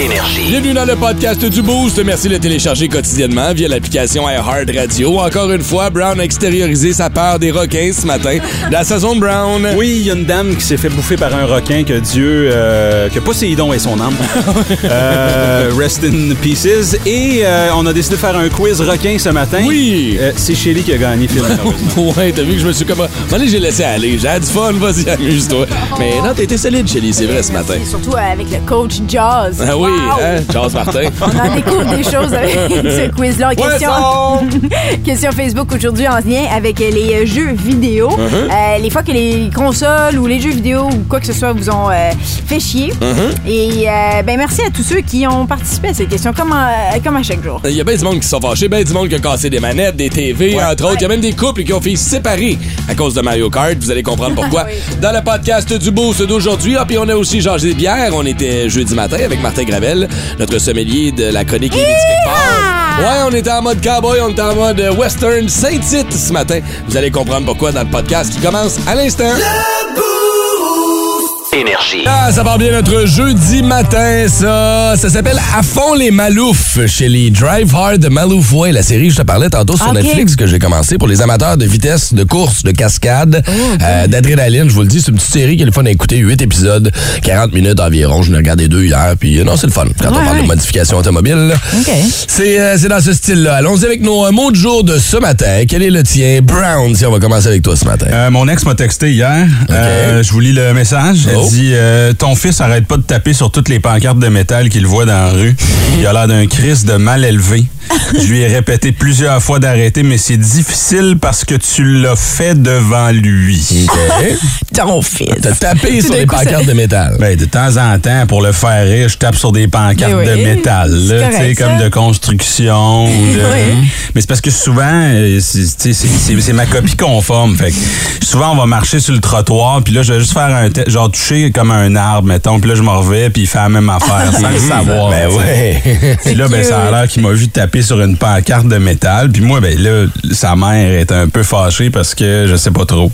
Énergie. Bienvenue dans le podcast du Boost. Merci de le télécharger quotidiennement via l'application iHeart Radio. Encore une fois, Brown a extériorisé sa peur des requins ce matin. La saison de Brown. Oui, il y a une dame qui s'est fait bouffer par un requin que Dieu, euh, que Poséidon est son âme. Euh, rest in pieces. Et euh, on a décidé de faire un quiz requin ce matin. Oui. Euh, c'est Shelly qui a gagné finalement. Ouais, t'as vu que je me suis comme. Allez, j'ai laissé aller. J'ai du fun, vas-y, amuse-toi. Mais non, été solide, Shelly, c'est vrai ce matin. Surtout avec le coach Jaws. Ah oui, Wow! hein, Charles Martin. On en découvre des choses avec ce quiz-là. Question, question Facebook aujourd'hui en lien avec les euh, jeux vidéo. Uh-huh. Euh, les fois que les consoles ou les jeux vidéo ou quoi que ce soit vous ont euh, fait chier. Uh-huh. Et euh, ben merci à tous ceux qui ont participé à cette question, comme à, comme à chaque jour. Il y a bien du monde qui se sont fâchés, bien du monde qui a cassé des manettes, des TV, entre autres. Il y a même des couples qui ont fait séparer à cause de Mario Kart. Vous allez comprendre pourquoi. Dans le podcast du Boost d'aujourd'hui, ah, puis on a aussi Georges des bières. On était jeudi matin avec Martin Gravel, notre sommelier de la chronique Les. Ouais, on était en mode cowboy, on était en mode western Saint-Tite ce matin. Vous allez comprendre pourquoi dans le podcast qui commence à l'instant. Énergie. Ah, ça part bien notre jeudi matin, ça. Ça s'appelle À fond les Maloufs chez les Drive Hard de Maloufouet, la série que je te parlais tantôt sur. Netflix que j'ai commencé pour les amateurs de vitesse, de course, de cascade, euh, d'adrénaline. Je vous le dis, c'est une petite série qui est le fun à écouter, 8 épisodes, 40 minutes environ. Je n'ai regardé deux hier, puis euh, non, c'est le fun quand on Ouais, parle de modification automobile. là. OK. C'est euh, c'est dans ce style-là. Allons-y avec nos euh, mots de jour de ce matin. Quel est le tien? Brown, si on va commencer avec toi ce matin. Euh, mon ex m'a texté hier. Euh, je vous lis le message. Elle Oh. Dit euh, Ton fils arrête pas de taper sur toutes les pancartes de métal qu'il voit dans la rue. Il a l'air d'un Christ de mal élevé. Je lui ai répété plusieurs fois d'arrêter, mais c'est difficile parce que tu l'as fait devant lui. OK. Ton fils. T'as tapé Tout sur ça- pancartes de métal. Ben, de temps en temps, pour le faire rire, je tape sur des pancartes Ben oui, de métal, là, tu sais, correct, comme de construction. ou de- Oui. Mais c'est parce que souvent, euh, c'est tu sais, c'est- c'est- c'est ma copie conforme. Fait que souvent, on va marcher sur le trottoir, puis là, je vais juste faire un, genre toucher comme un arbre, mettons, puis là, je m'en reviens, puis il fait la même affaire, sans le savoir. Ben ouais. Puis là, ben, ça a l'air qu'il m'a vu taper sur une pancarte de métal. Puis moi, ben là, sa mère est un peu fâchée parce que je sais pas trop.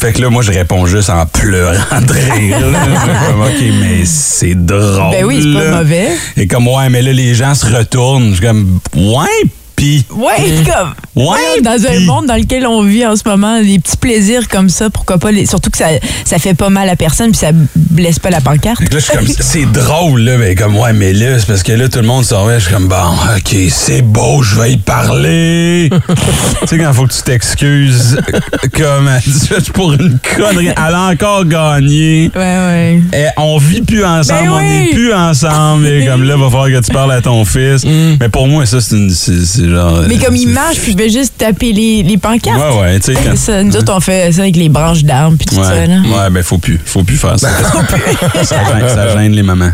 Fait que là, moi, je réponds juste en pleurant de rire. Comme, OK, mais c'est drôle. Ben oui, c'est pas là. mauvais. Et comme, ouais, mais là, les gens se retournent. Je suis comme, ouais, pis... Ouais, comme. Ouais, dans un monde dans lequel on vit en ce moment, des petits plaisirs comme ça, pourquoi pas, les- surtout que ça, ça fait pas mal à personne puis ça blesse pas la pancarte. Fait que là, je suis comme, c'est drôle, là, mais comme, ouais, mais là, c'est parce que là, tout le monde s'en va, je suis comme, bon, OK, c'est beau, je vais y parler. tu sais, quand faut que tu t'excuses, comme, pour une connerie, elle a encore gagné. Ouais, ouais. Eh, on vit plus ensemble, Ben on oui. est plus ensemble, et comme là, va falloir que tu parles à ton fils. Mais pour moi, ça, c'est une, genre. Mais comme euh, il c'est- marche, puis je vais juste taper les, les pancartes. Ouais, ouais, tu sais, quand. Ça, nous autres, on fait ça avec les branches d'arbres puis tout ça. Ouais, Là. ouais, ben faut plus, faut plus faire ça. ça, gêne, ça gêne les mamans.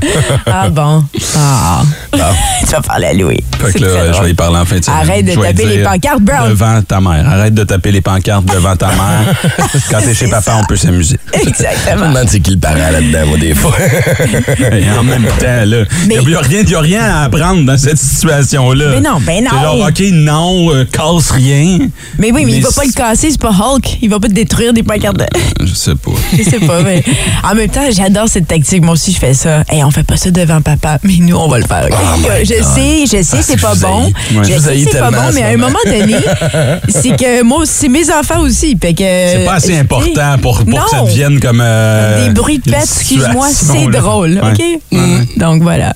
Ah bon? Ah. tu vas parler à Louis. Fait que là, je vais y parler en fin de semaine. Arrête de Je taper les pancartes, Brown. Devant ta mère. Arrête de taper les pancartes devant ta mère. Quand t'es chez papa, on peut s'amuser. Je me Exactement. demande c'est qui le parent là-dedans, moi, des fois. Et en même temps, là, il n'y a, rien- y a rien à apprendre dans cette situation-là. Mais non, ben non. OK, non, euh, casse rien. Mais oui, mais, il va pas le casser, c'est pas Hulk. Il va pas te détruire des pancartes. de- Je sais pas. Je sais pas, mais en même temps, j'adore cette tactique. Moi aussi, je fais ça. Hey, on fait pas ça devant papa, mais nous, on va le faire. ok? Oh je sais, je sais, Ah, c'est pas bon. Ouais. Je sais c'est pas bon, mais à un moment. donné, c'est que moi, c'est mes enfants aussi. Fait que, C'est pas assez important pour, pour que ça devienne comme. euh, Des bruits de pète, excuse-moi, c'est drôle, Ouais. OK? Ouais. Donc voilà,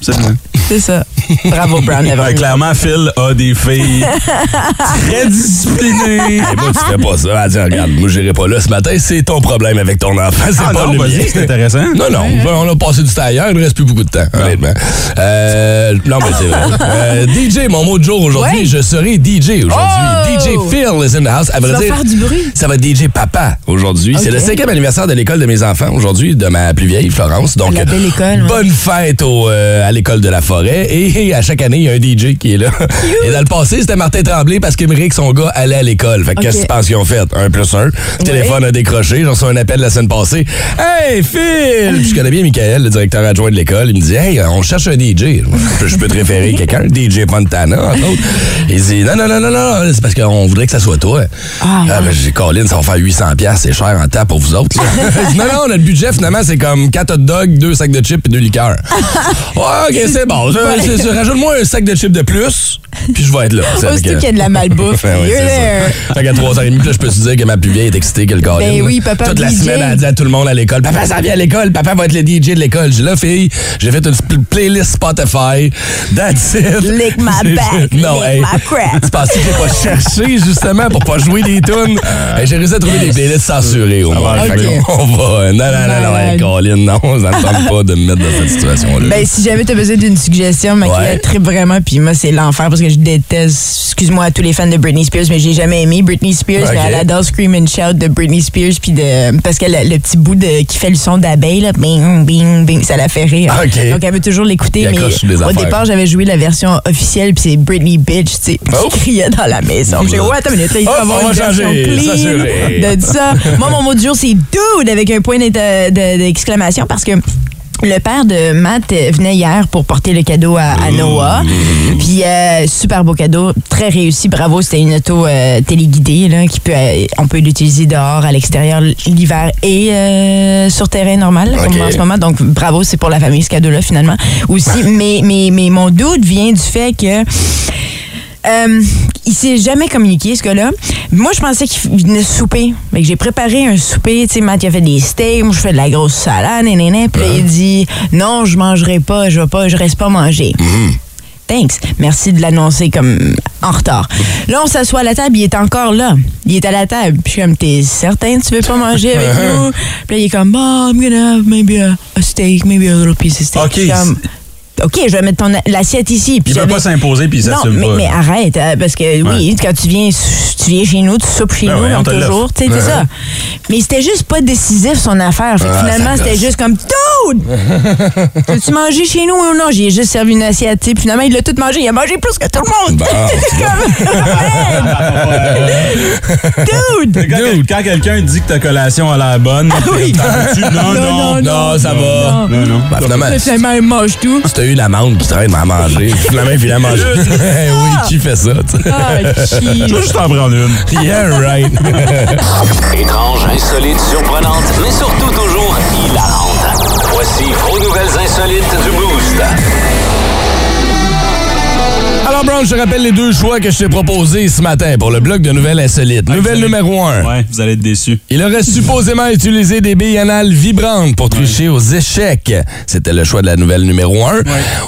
c'est ça. Bravo, Brown. Clairement, Phil a des filles très disciplinées. Et moi, tu fais pas ça. Elle dit, regarde, moi, j'irai pas là ce matin. C'est ton problème avec ton enfant. C'est Ah pas non, le mien. vas-y, c'est intéressant. Non, non, on a passé du temps ailleurs, il ne reste plus beaucoup de temps, honnêtement. Euh, non, mais c'est vrai. Euh, DJ, mon mot de jour aujourd'hui, Ouais. je serai DJ aujourd'hui. Oh! DJ Phil is in the house. À vrai vas dire, faire du bruit. Ça va être DJ Papa aujourd'hui. C'est le cinquième anniversaire de l'école de mes enfants aujourd'hui, de ma plus vieille, Florence. Donc, La belle école, ouais. bonne fête au, euh, à l'école de la forêt. Et, à chaque année, il y a un DJ qui est là. Et dans le passé, c'était Martin Tremblay parce qu'Émeric, son gars, allait à l'école. Fait que qu'est-ce que tu penses qu'ils ont fait? Un plus un. Le téléphone a décroché. J'ai reçu un appel la semaine passée. Hey, Phil! Puis je connais bien Michael, le directeur adjoint de l'école. Il me dit, hey, on cherche un DJ. Je peux, te référer quelqu'un, DJ Fontana, entre autres. Il dit, non, non, non, non, non, c'est parce qu'on on voudrait que ça soit toi. Ah, ouais. ben, j'ai Colin, ça va faire 800 pièces, c'est cher en table pour vous autres. là. non, non, notre budget, finalement, c'est comme 4 hot dogs, 2 sacs de chips et 2 liqueurs. ouais, OK, c'est bon. Rajoute-moi un sac de chips de plus, puis je vais être là. Aussitôt que- qu'il y a de la malbouffe, Ouais, ouais, you're c'est ça. Fait qu'à 3h30, là, je peux te dire que ma plus vieille est excitée que le Colin. Ben oui, papa Toute la DJ. semaine, elle dit à tout le monde à l'école Papa, ça vient à l'école, papa va être le DJ de l'école. J'ai là, fille, j'ai fait une playlist Spotify. That's it. Lick my back, Non, lick hey. my crack. Tu penses que j'ai pas cherché, justement, pour pas jouer des tunes? Hey, j'ai réussi à trouver des playlists censurées, au moins. arriver. qu'on va. Non, non, non, non, hey. Colin, non, ça me tente pas de me mettre dans cette situation-là. Ben, si jamais t'as besoin d'une suggestion, ma Ouais. tripe vraiment, puis moi, c'est l'enfer parce que je déteste, excuse-moi à tous les fans de Britney Spears, mais j'ai jamais aimé Britney Spears, Ok. mais elle adore Scream and Shout de Britney Spears, puis de, parce que le, le petit bout de, qui fait le son d'abeille, là, bing, bing, bing, ça la fait rire. Donc, elle veut toujours l'écouter, mais au affaires. départ, j'avais joué la version officielle, puis c'est Britney Bitch, tu sais, Oh. qui criait dans la maison. J'ai dit, ouais, attends une minute, là, il faut Hop, avoir on une va version clean de ça. Moi, mon mot du jour, c'est dude avec un point d'exclamation parce que le père de Matt venait hier pour porter le cadeau à, à Noah. Puis, euh, super beau cadeau, très réussi, bravo. C'était une auto euh, téléguidée, là, qui peut, euh, on peut l'utiliser dehors, à l'extérieur, l'hiver et euh, sur terrain normal, là, comme en ce moment. Donc, bravo, c'est pour la famille, ce cadeau-là, finalement. Aussi, mais, mais, mais mon doute vient du fait que euh, il s'est jamais communiqué, ce gars-là. Moi, je pensais qu'il venait souper. Fait que j'ai préparé un souper. Tu sais, Matt, il a fait des steaks. Moi, je fais de la grosse salade, nénéné. Puis là, il dit Non, je mangerai pas. Je vais pas, je reste pas manger. Thanks. Merci de l'annoncer comme en retard. Là, on s'assoit à la table, il est encore là. Il est à la table. Puis je suis comme, t'es certain que tu veux pas manger avec nous? Puis là, il est comme, oh, I'm gonna have maybe a, a steak, maybe a little piece of steak. OK, je vais mettre ton l'assiette ici. Puis Il peut pas s'imposer puis il non, s'assume mais, pas. mais arrête, euh, parce que oui, quand tu viens, tu viens chez nous, tu soupes chez Ben nous, ouais, on toujours. Tu sais, c'est ça. Mais c'était juste pas décisif, son affaire. Fait que Ah, finalement, c'était juste comme, dude! Veux-tu manger chez nous? Ou non? J'ai juste servi une assiette. Puis Finalement, il l'a tout mangé. Il a mangé plus que tout le monde. Bon, Comme, dude! Quand, quel- quand quelqu'un dit que ta collation a l'air bonne, oui. t'en veux-tu? non, Non, non, non, non, ça va. non, non. Puis Finalement, il mange tout. Eu l'amande qui traîne à manger, finalement, il a mangé. oui, qui fait ça, tu sais? Ah, Je vais cheese. juste en prendre une. Yeah, right. Étrange, insolite, surprenante, mais surtout toujours hilarante. Voici vos nouvelles insolites du Boost. Brown, je te rappelle les deux choix que je t'ai proposés ce matin pour le bloc de nouvelles insolites. Nouvelle numéro 1. Ouais, vous allez être déçus. Il aurait supposément utilisé des billes anales vibrantes pour tricher aux échecs. C'était le choix de la nouvelle numéro 1.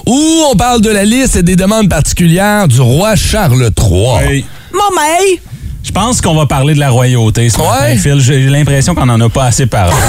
Ou on parle de la liste des demandes particulières du roi Charles III. Maman! Je pense qu'on va parler de la royauté ce matin, Ouais. Phil. J'ai l'impression qu'on en a pas assez parlé.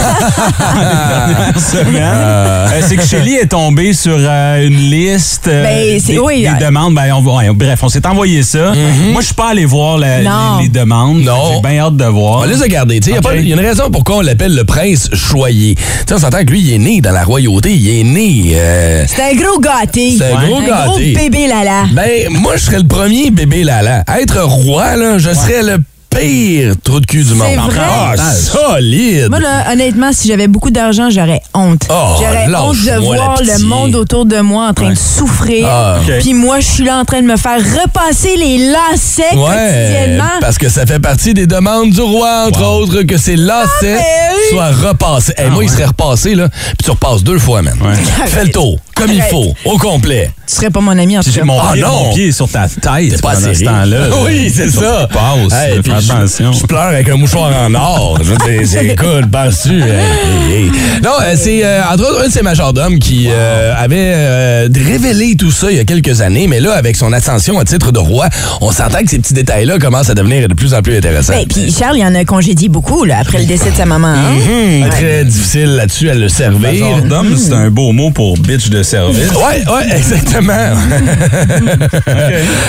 Euh, c'est que Shelly est tombée sur euh, une liste euh, Ben, des, oui, des euh, demandes. Ben, on, va- ouais, bref, on s'est envoyé ça. Moi, je suis pas allé voir la- les, les demandes. J'ai bien hâte de voir. On les. Il a Ok. pas- y a une raison pourquoi on l'appelle le prince choyé. T'sais, on s'entend que lui, il est né dans la royauté. Il est né... euh, C'est un gros gâté. C'est un gros Un gâté. gros bébé lala. Ben, moi, je serais le premier bébé Lala. Être roi, là, je serais le pire trou de cul du monde. vrai? Ah, solide! Moi, là, honnêtement, si j'avais beaucoup d'argent, j'aurais honte. Oh, j'aurais honte de voir le monde autour de moi en train de souffrir. Ah. Puis moi, je suis là en train de me faire repasser les lacets Ouais, quotidiennement. parce que ça fait partie des demandes du roi, entre autres, que ces lacets ben oui. soient repassés. Hey, moi, il serait repassé, là, puis tu repasses deux fois, man. Fais le tour, comme il faut, au complet. Tu serais pas mon ami en tout J'ai cas. mon, Ah, pied, non. mon pied est sur ta tête pas pendant ce temps-là. oui, c'est ça. Passe. Hey, Fais puis je- attention. Je, pleure avec un mouchoir en or. Je veux dire, c'est- écoute, penses-tu? Hey, hey, hey. Non, euh, c'est euh, entre autres un de ces majordomes qui euh, avait euh, révélé tout ça il y a quelques années, mais là, avec son ascension à titre de roi, on s'entend que ces petits détails-là commencent à devenir de plus en plus intéressants. Ben, puis Charles, il en a congédié beaucoup là, après le décès de sa maman. hein? Hum, Très difficile là-dessus à le servir. Majordome, c'est un beau mot pour bitch de service. Ouais, ouais, exactement.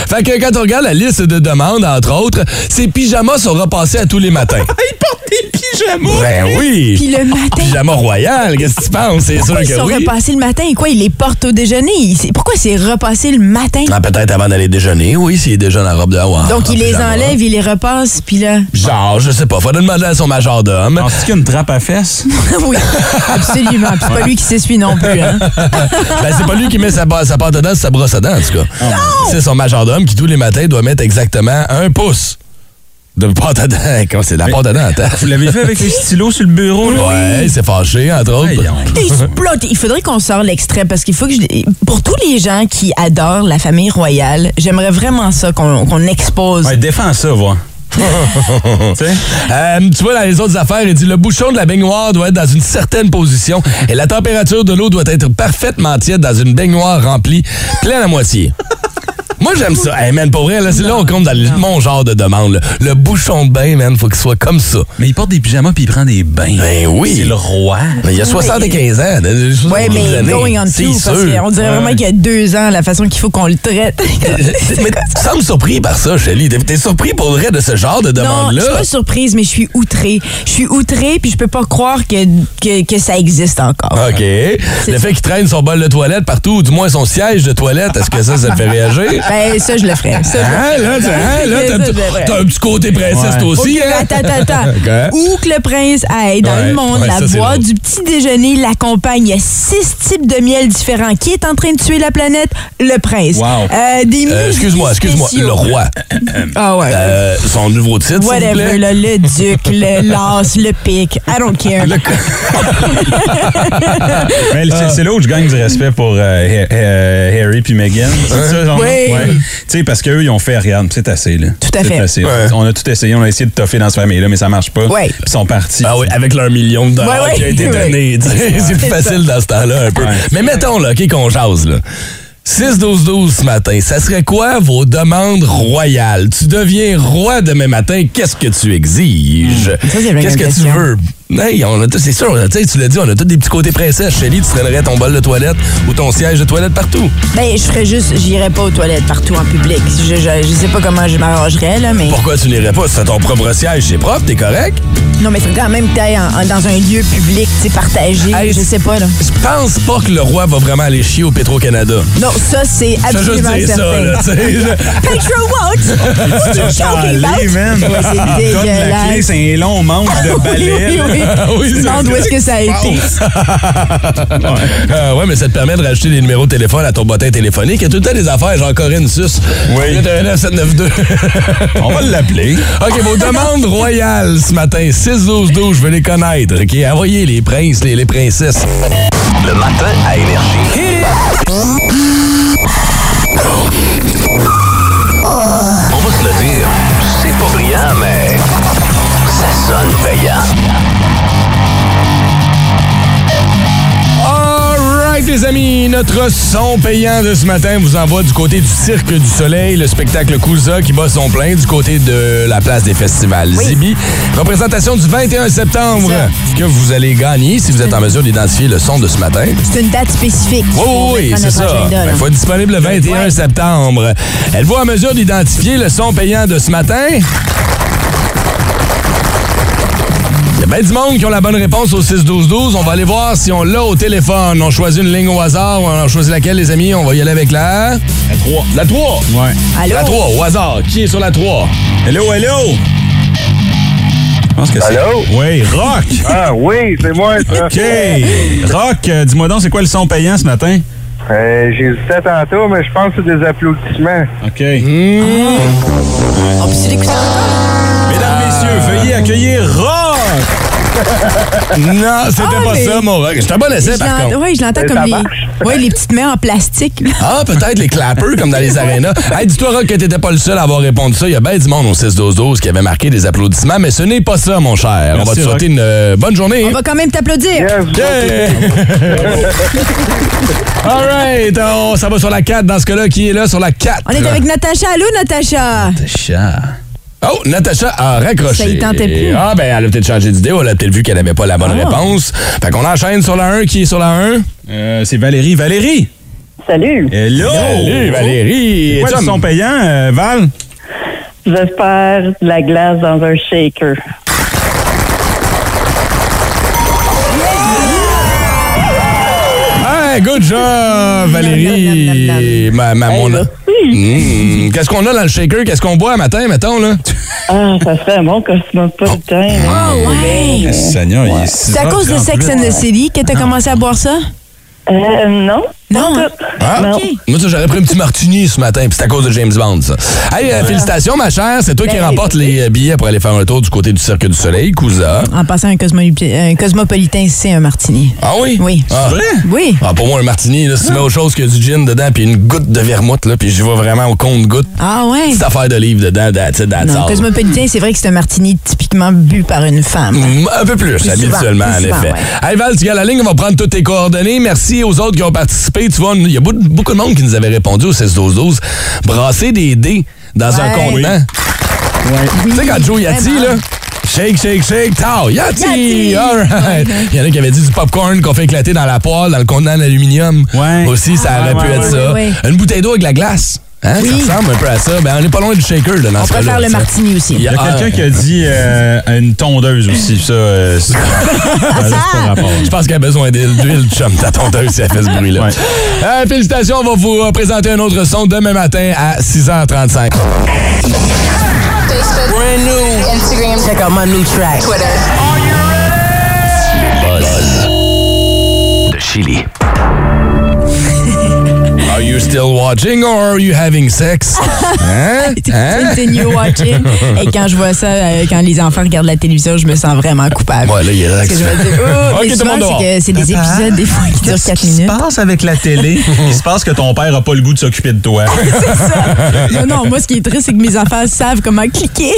Fait que quand on regarde la liste de demandes, entre autres, ces pyjamas sont repassés à tous les matins. Il porte des pyjamas! Ben oui! Puis le matin, Pyjama royal, qu'est-ce que tu penses? C'est sûr pourquoi ils que sont oui. repassés le matin? Quoi, ils les portent au déjeuner? Pourquoi c'est repassé le matin? Ah, peut-être avant d'aller déjeuner, oui, s'il déjeune en robe de Hawaii. Donc, il les enlève, il les repasse, puis là... Genre, je sais pas, faudrait demander à son majordome. Penses-tu qu'il y a une trappe à fesses? oui, absolument. Puis c'est pas lui qui s'essuie non plus. Hein? Ben, c'est pas lui qui met sa, sa pâte à dents sur sa brosse à dents, en tout cas. C'est son majordome qui, tous les matins, doit mettre exactement un pouce De pâte à dents. C'est de la pâte à dents? attends. Vous l'avez fait avec les stylos sur le bureau, là? Ouais, c'est fâché, entre autres. Il faudrait qu'on sorte l'extrait parce qu'il faut que je. Pour tous les gens qui adorent la famille royale, j'aimerais vraiment ça qu'on qu'on expose. Ouais, défends ça, voir. Euh, tu vois, dans les autres affaires, il dit le bouchon de la baignoire doit être dans une certaine position et la température de l'eau doit être parfaitement tiède dans une baignoire remplie, pleine à moitié. Moi, j'aime ça. Hey, man, pour vrai, là, c'est là on compte dans le- mon genre de demande. là. Le bouchon de bain, man, faut qu'il soit comme ça. Mais il porte des pyjamas puis il prend des bains. Ben oui. C'est le roi. Mais il y a 75 ans. de- 75 Ouais, mais années. going on C'est to, parce sûr. qu'on dirait vraiment qu'il y a deux ans, la façon qu'il faut qu'on le traite. mais tu sembles surpris par ça, Shelly. T'es- T'es surpris pour vrai de ce genre de Non, je demande-là? suis pas surprise, mais je suis outrée. Je suis outrée, puis je peux pas croire que, que, que ça existe encore. OK. Le fait qu'il traîne son bol de toilette partout, ou du moins son siège de toilette, est-ce que ça, ça te fait réagir? Ben, ça, je le ferais. Ça, je le Hein, ferais. là, t'as- hein, là, un petit côté princesse, toi aussi, hein? Attends, attends. Où que le prince aille dans Ouais, le monde, ouais, la ça, c'est boîte drôle. du petit déjeuner l'accompagne. Il y a six types de miel différents. Qui est en train de tuer la planète? Le prince. Wow. Euh, des Euh, excuse-moi, excuse-moi, le roi. Ah ouais. Euh, son nouveau titre, Whatever, plaît. là, le duc, le las, le pic. I don't care. Mais c'est- là où je gagne du respect pour Ha- Harry puis Meghan. C'est ça, genre? Oui. Ouais. Tu sais, parce qu'eux, ils ont fait, regarde, c'est assez, là. Tout à fait. assez. Ouais. On a tout essayé, on a essayé de toffer dans cette famille-là, mais ça marche pas. Ouais. Puis ils sont partis. Ah oui, avec leur million de dollars Ouais, qui a été donné. C'est plus facile dans ce temps-là un peu. Ouais. Mais mettons, là, OK, qu'on jase, là. 6-12-12 ce matin, ça serait quoi vos demandes royales? Tu deviens roi demain matin, qu'est-ce que tu exiges? Ça, c'est vraiment Qu'est-ce que tu veux? Hey, on a tous- c'est sûr, tu l'as dit, on a tous des petits côtés princesse. Shelly, tu traînerais ton bol de toilette ou ton siège de toilette partout. Ben, je ferais juste, j'irais pas aux toilettes partout en public. Je, je, je sais pas comment je m'arrangerais, là, mais. Pourquoi tu n'irais pas? C'est ton propre siège, c'est propre, t'es correct? Non, mais c'est quand même que t'ailles dans un lieu public, tu partagé. Hey, je sais pas, là. Je pense pas que le roi va vraiment aller chier au Petro-Canada. Non, ça, c'est Je absolument dire ça, certain. là. Petro what? What you talking about? c'est la clé, c'est un long manche de balai. Oui, oui, oui. Ah oui, Tu demandes où est-ce que ça a été. Ah ouais, mais ça te permet de rajouter des numéros de téléphone à ton bottin téléphonique. Il y a tout le temps des affaires, genre Corinne Sus. Oui. 9792. On va l'appeler. OK, vos demandes royales ce matin. 6-12-12, je veux les connaître. OK, envoyez les princes, les, les princesses. Le matin à Énergie. On va se le dire, c'est pas brillant, mais ça sonne payant. Les amis, notre son payant de ce matin vous envoie du côté du Cirque du Soleil, le spectacle Kouza qui bat son plein du côté de la place des festivals Zibi. Représentation du 21 septembre que vous allez gagner si vous êtes en mesure d'identifier le son de ce matin? C'est une date spécifique. Oui, oui, oui, c'est ça. Il faut être disponible le 21 Ouais. septembre. Êtes-vous en mesure d'identifier le son payant de ce matin? Bien du monde qui ont la bonne réponse au 6-12-12. On va aller voir si on l'a au téléphone. On choisit une ligne au hasard. On choisit laquelle, les amis? On va y aller avec la... La 3. La 3. Ouais. Allô? La 3, au hasard. Qui est sur la 3? Hello, hello! Je pense que c'est. Allô? Oui, Rock! Ah oui, c'est moi, ça. OK. Rock, euh, dis-moi donc, c'est quoi le son payant ce matin? Euh, J'ai hésité tantôt, mais je pense que c'est des applaudissements. OK. On peut l'écouter encore? Mesdames, messieurs, veuillez accueillir Rock! Non, c'était Ah, pas mais- ça, mon rock. C'est un bon essai, Je par contre. Oui, je l'entends comme les, ouais, les petites mains en plastique. Ah, peut-être les clappers comme dans les arénas. Hey, dis-toi, Rock, que t'étais pas le seul à avoir répondu ça. Il y a bien du monde au 6-12-12 qui avait marqué des applaudissements, mais ce n'est pas ça, mon cher. On va te souhaiter Rock. une euh, bonne journée. On va quand même t'applaudir. Yes, All right, on- ça va sur la 4 dans ce cas-là. Qui est là sur la 4? On est avec Natacha. Allô, Natacha? Chat. Oh, Natacha a raccroché. Ça y tentait plus. Ah, ben, elle a peut-être changé d'idée. Elle a peut-être vu qu'elle n'avait pas la bonne Ah. réponse. Fait qu'on enchaîne sur la 1. Qui est sur la 1? Euh, c'est Valérie. Valérie! Salut, Hello! Salut, Valérie. Quoi Es-tu le en- son payant, euh, Val? j'espère de la glace dans un shaker. Hey, good job, Valérie. Ma, ma, mon- Mmh. Qu'est-ce qu'on a dans le shaker? Qu'est-ce qu'on boit matin, mettons, là? Ah, ça serait bon cosmopolitain. Oh, ouais. Eh, Seigneur, il est six C'est à cause de Sex and the City que t'as commencé à boire ça? Euh, non, Non. hein? Ah, OK. Moi, ça, j'aurais pris un petit martini ce matin, puis c'est à cause de James Bond, ça. Hey, euh, félicitations, ma chère. C'est toi qui Ben, remporte les euh, billets pour aller faire un tour du côté du Cirque du Soleil, Cousa. En passant un, cosmo- un cosmopolitain, c'est un martini. Ah oui? Oui. Ah. Vrai? Oui. Ah, pour moi, un martini, là, si tu mets autre chose que du gin dedans, puis une goutte de vermouth, là, puis je vais vraiment au compte-goutte. Ah ouais? Petite affaire d'olive dedans, that's it, that's Non, all. cosmopolitain, c'est vrai que c'est un martini typiquement bu par une femme. Mm, Un peu plus, Plus habituellement, souvent, en plus effet. souvent, Hey Val, tu gagnes la ligne, on va prendre toutes tes coordonnées. Merci aux autres qui ont participé. Tu vois, il y a beaucoup, de monde qui nous avait répondu au 16-12-12. Brasser des dés dans un Ouais. contenant. Tu sais, quand Joe Yati, là, shake, shake, shake, tao, Yati! Yati! All right. Il y en a qui avaient dit du popcorn qu'on fait éclater dans la poêle, dans le contenant d'aluminium. Ouais. Aussi, ça aurait Ouais, pu ouais, être ouais, ça. ouais, Une bouteille d'eau avec de la glace. Hein, Oui. Ça ressemble un peu à ça. Ben, on n'est pas loin du shaker, là, dans On ce préfère le ça. martini aussi. Il y a Ah, quelqu'un qui a dit euh, une tondeuse aussi. Ça, euh, c'est- ça, c'est pas rapport. Je pense qu'elle a besoin d'huile, chum, ta tondeuse, si elle fait ce bruit-là. Ouais. Euh, félicitations, on va vous euh, présenter un autre son demain matin à 6h35. Brand new. Instagram. Check out my new track. Twitter. De Chili. Are you still watching or are you having sex? Hein? Hein? Continue watching. Et quand je vois ça, euh, quand les enfants regardent la télévision, je me sens vraiment coupable. Ouais, là, il Parce que je me dis, oh, mais souvent, c'est que c'est des épisodes, des fois, qui durent 4 Qu'est-ce qui se minutes. passe avec la télé? Il se passe que ton père a pas le goût de s'occuper de toi. Non, non, moi, ce qui est triste, c'est que mes enfants savent comment cliquer.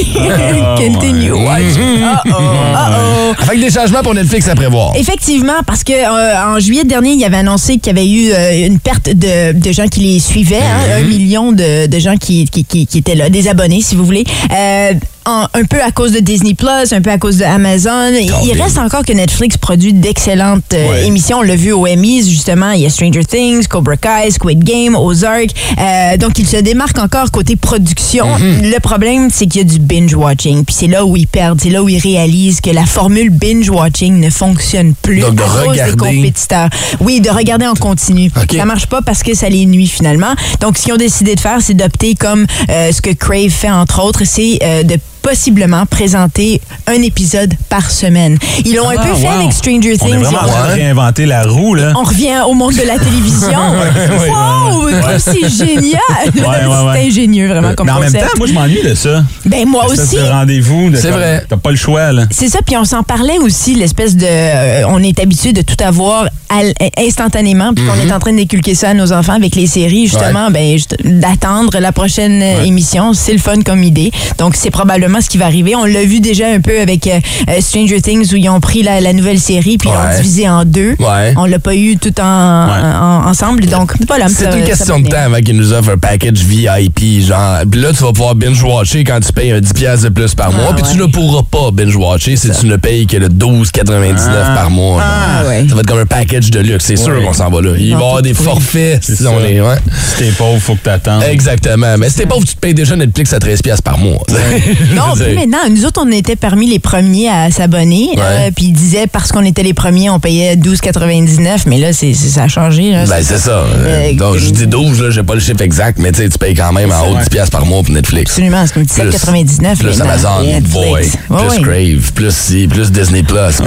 Continue watching. Uh-oh, uh-oh. Avec des changements pour Netflix à prévoir. Effectivement, parce que euh, en juillet dernier, il avait annoncé qu'il y avait eu euh, une perte de, de gens qui les suivaient, hein, un million de, de gens qui, qui, qui- qui étaient là, des abonnés, si vous voulez. Euh, en- un peu à cause de Disney Plus, un peu à cause de Amazon. Il- reste encore que Netflix produit d'excellentes euh, Ouais. émissions. On l'a vu au Emmys, justement. Il y a Stranger Things, Cobra Kai, Squid Game, Ozark. Euh, donc, il se démarque encore côté production. Le problème, c'est qu'il y a du binge-watching. Puis c'est là où ils perdent. C'est là où ils réalisent que la formule binge-watching ne fonctionne plus Donc, de à cause regarder. des compétiteurs. Oui, de regarder en continu. Ça marche pas parce que ça les nuit finalement. Donc, ce qu'ils ont décidé de faire, c'est d'opter comme euh, ce que Crave fait entre autres, c'est euh, de possiblement présenter un épisode par semaine. Ils l'ont un peu fait Ah, avec Stranger On est Things. vraiment en Ils ont- train de réinventer la roue, là. on revient au monde de la télévision. wow, c'est génial. ouais, ouais. c'est ingénieux vraiment comme Mais en même temps, moi, je m'ennuie de ça. ben moi aussi. de rendez-vous. de C'est vrai. T'as pas le choix, là. C'est ça, puis on s'en parlait aussi, l'espèce de... euh, on est habitué de tout avoir al- instantanément, puis qu'on est en train d'inculquer ça à nos enfants avec les séries, justement, ben, juste d'attendre la prochaine euh, émission. C'est le fun comme idée. Donc, c'est probablement ce qui va arriver. On l'a vu déjà un peu avec euh, euh, Stranger Things, où ils ont pris la, la nouvelle série, puis ils Ouais. l'ont divisée en deux. Ouais. On l'a pas eu tout en, en- ensemble, donc voilà. C'est une question de temps avant qu'ils nous offrent un package VIP, genre. Puis là, tu vas pouvoir binge-watcher quand tu payes un 10$ piastres de plus par mois. Ah, Puis tu ne pourras pas binge-watcher si tu ne payes que le 12,99$ par mois. Ah, ouais. Ça va être comme un package de luxe. C'est sûr qu'on s'en va là. Il va y Dans avoir des forfaits si C'est on est. Ouais. Si t'es pauvre, faut que t'attendes. Exactement. Mais si t'es pauvre, tu te payes déjà Netflix à 13$ piastres par mois. Non, C'est- plus maintenant. Nous autres, on était parmi les premiers à s'abonner. Ouais. euh, puis ils disaient, parce qu'on était les premiers, on payait 12,99. Mais là, c'est, ça a changé. là. Ben, c'est ça. Euh, Donc, je dis 12, là, j'ai pas le chiffre exact, mais tu sais, tu payes quand même en haut de 10$ piastres par mois pour Netflix. Absolument, c'est comme 17,99. Plus maintenant. Amazon, boy, plus ouais. Crave, plus ci, plus Disney+, plus, plus,